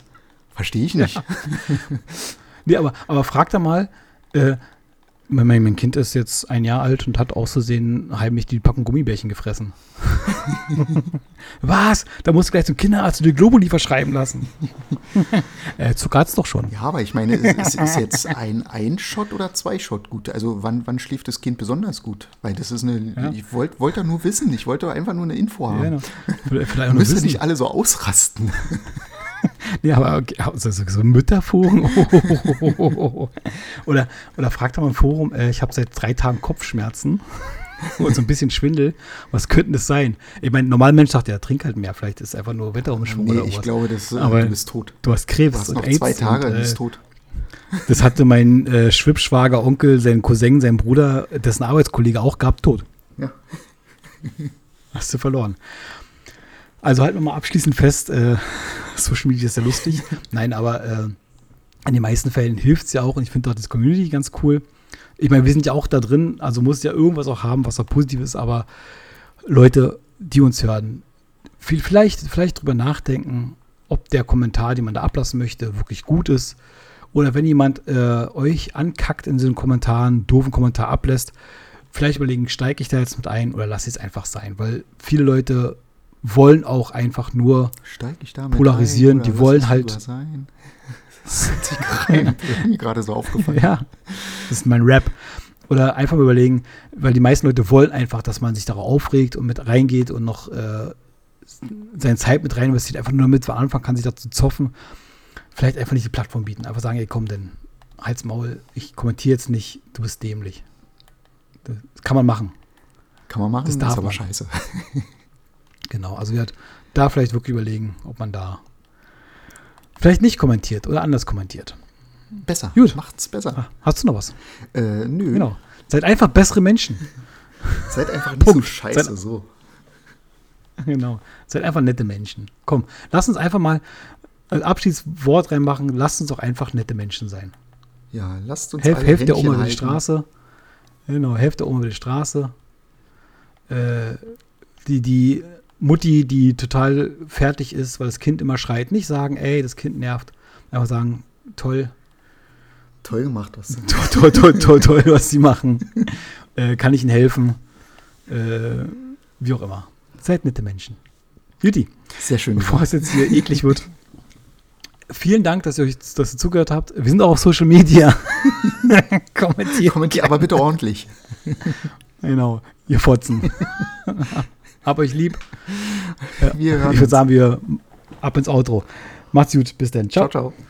Verstehe ich nicht. Nee, aber, aber frag da mal, äh, mein, mein Kind ist jetzt ein Jahr alt und hat auszusehen heimlich die Packung Gummibärchen gefressen. Was? Da musst du gleich zum Kinderarzt und die Globuli verschreiben lassen. äh, Zucker hat's doch schon. Ja, aber ich meine, ist, ist jetzt ein Ein-Shot oder zwei Shot gut? Also wann, wann schläft das Kind besonders gut? Weil das ist eine, Ja. ich wollte wollt da nur wissen, ich wollte einfach nur eine Info haben. Ja, genau. Vielleicht vielleicht auch Ihr nur müsst ja wissen. nicht alle so ausrasten. Nee, aber okay, also so, so ein Mütterforum. oder, oder fragt doch mal im Forum, äh, ich habe seit drei Tagen Kopfschmerzen und so ein bisschen Schwindel. Was könnte das sein? Ich meine, normal Mensch sagt ja, trink halt mehr. Vielleicht ist es einfach nur Wetterumschwung Nee, oder ich was. glaube, das, äh, Aber du bist tot. Du hast Du Krebs hast und noch AIDS. zwei Tage, und, du äh, bist tot. Das hatte mein äh, Schwibschwager, Onkel, sein Cousin, sein Bruder, dessen Arbeitskollege auch gehabt, tot. Ja. Hast du verloren. Also halten wir mal abschließend fest, äh, Social Media ist ja lustig. Nein, aber äh, in den meisten Fällen hilft es ja auch und ich finde auch das Community ganz cool. Ich meine, wir sind ja auch da drin, also muss ja irgendwas auch haben, was auch positiv ist, aber Leute, die uns hören, viel, vielleicht, vielleicht drüber nachdenken, ob der Kommentar, den man da ablassen möchte, wirklich gut ist. Oder wenn jemand äh, euch ankackt in diesen Kommentaren, doofen Kommentar ablässt, vielleicht überlegen, steige ich da jetzt mit ein oder lasse ich es einfach sein, weil viele Leute wollen auch einfach nur polarisieren, ein, die wollen halt- Sein? Das gerade- mir gerade so aufgefallen. Ja, das ist mein Rap. Oder einfach mal überlegen, weil die meisten Leute wollen einfach, dass man sich darauf aufregt und mit reingeht und noch äh, seine Zeit mit rein investiert, einfach nur damit man anfangen kann, sich dazu zoffen. Vielleicht einfach nicht die Plattform bieten. Einfach sagen, ey, komm, denn halt's Maul, ich kommentiere jetzt nicht, du bist dämlich. Das kann man machen. Kann man machen, Das das, darf ist aber man. scheiße. Genau, also wir hat da vielleicht wirklich überlegen, ob man da vielleicht nicht kommentiert oder anders kommentiert. Besser. Gut. Macht's besser. Ah, Hast du noch was? Äh, nö. Genau. Seid einfach bessere Menschen. Seid einfach nicht Punkt. so scheiße Seid- so. Genau. Seid einfach nette Menschen. Komm, lass uns einfach mal ein Abschiedswort reinmachen. Lasst uns doch einfach nette Menschen sein. Ja, lasst uns Helf, alle helft der Oma über die. Straße. Genau, helft der Oma über die Straße. Äh, die, die Mutti, die total fertig ist, weil das Kind immer schreit, nicht sagen, ey, das Kind nervt. Einfach sagen, toll, Toll gemacht, was du. toll, toll, toll, toll, toll was sie machen. Äh, kann ich ihnen helfen? Äh, wie auch immer. Seid nette Menschen. Juti. Sehr schön. Bevor es jetzt hier eklig wird. Vielen Dank, dass ihr euch dass ihr zugehört habt. Wir sind auch auf Social Media. Kommentiert. Kommentier aber bitte ordentlich. Genau, ihr Fotzen. Hab euch lieb. Hören Ich würde sagen, wir ab ins Outro. Macht's gut, bis dann. Ciao. Ciao, ciao.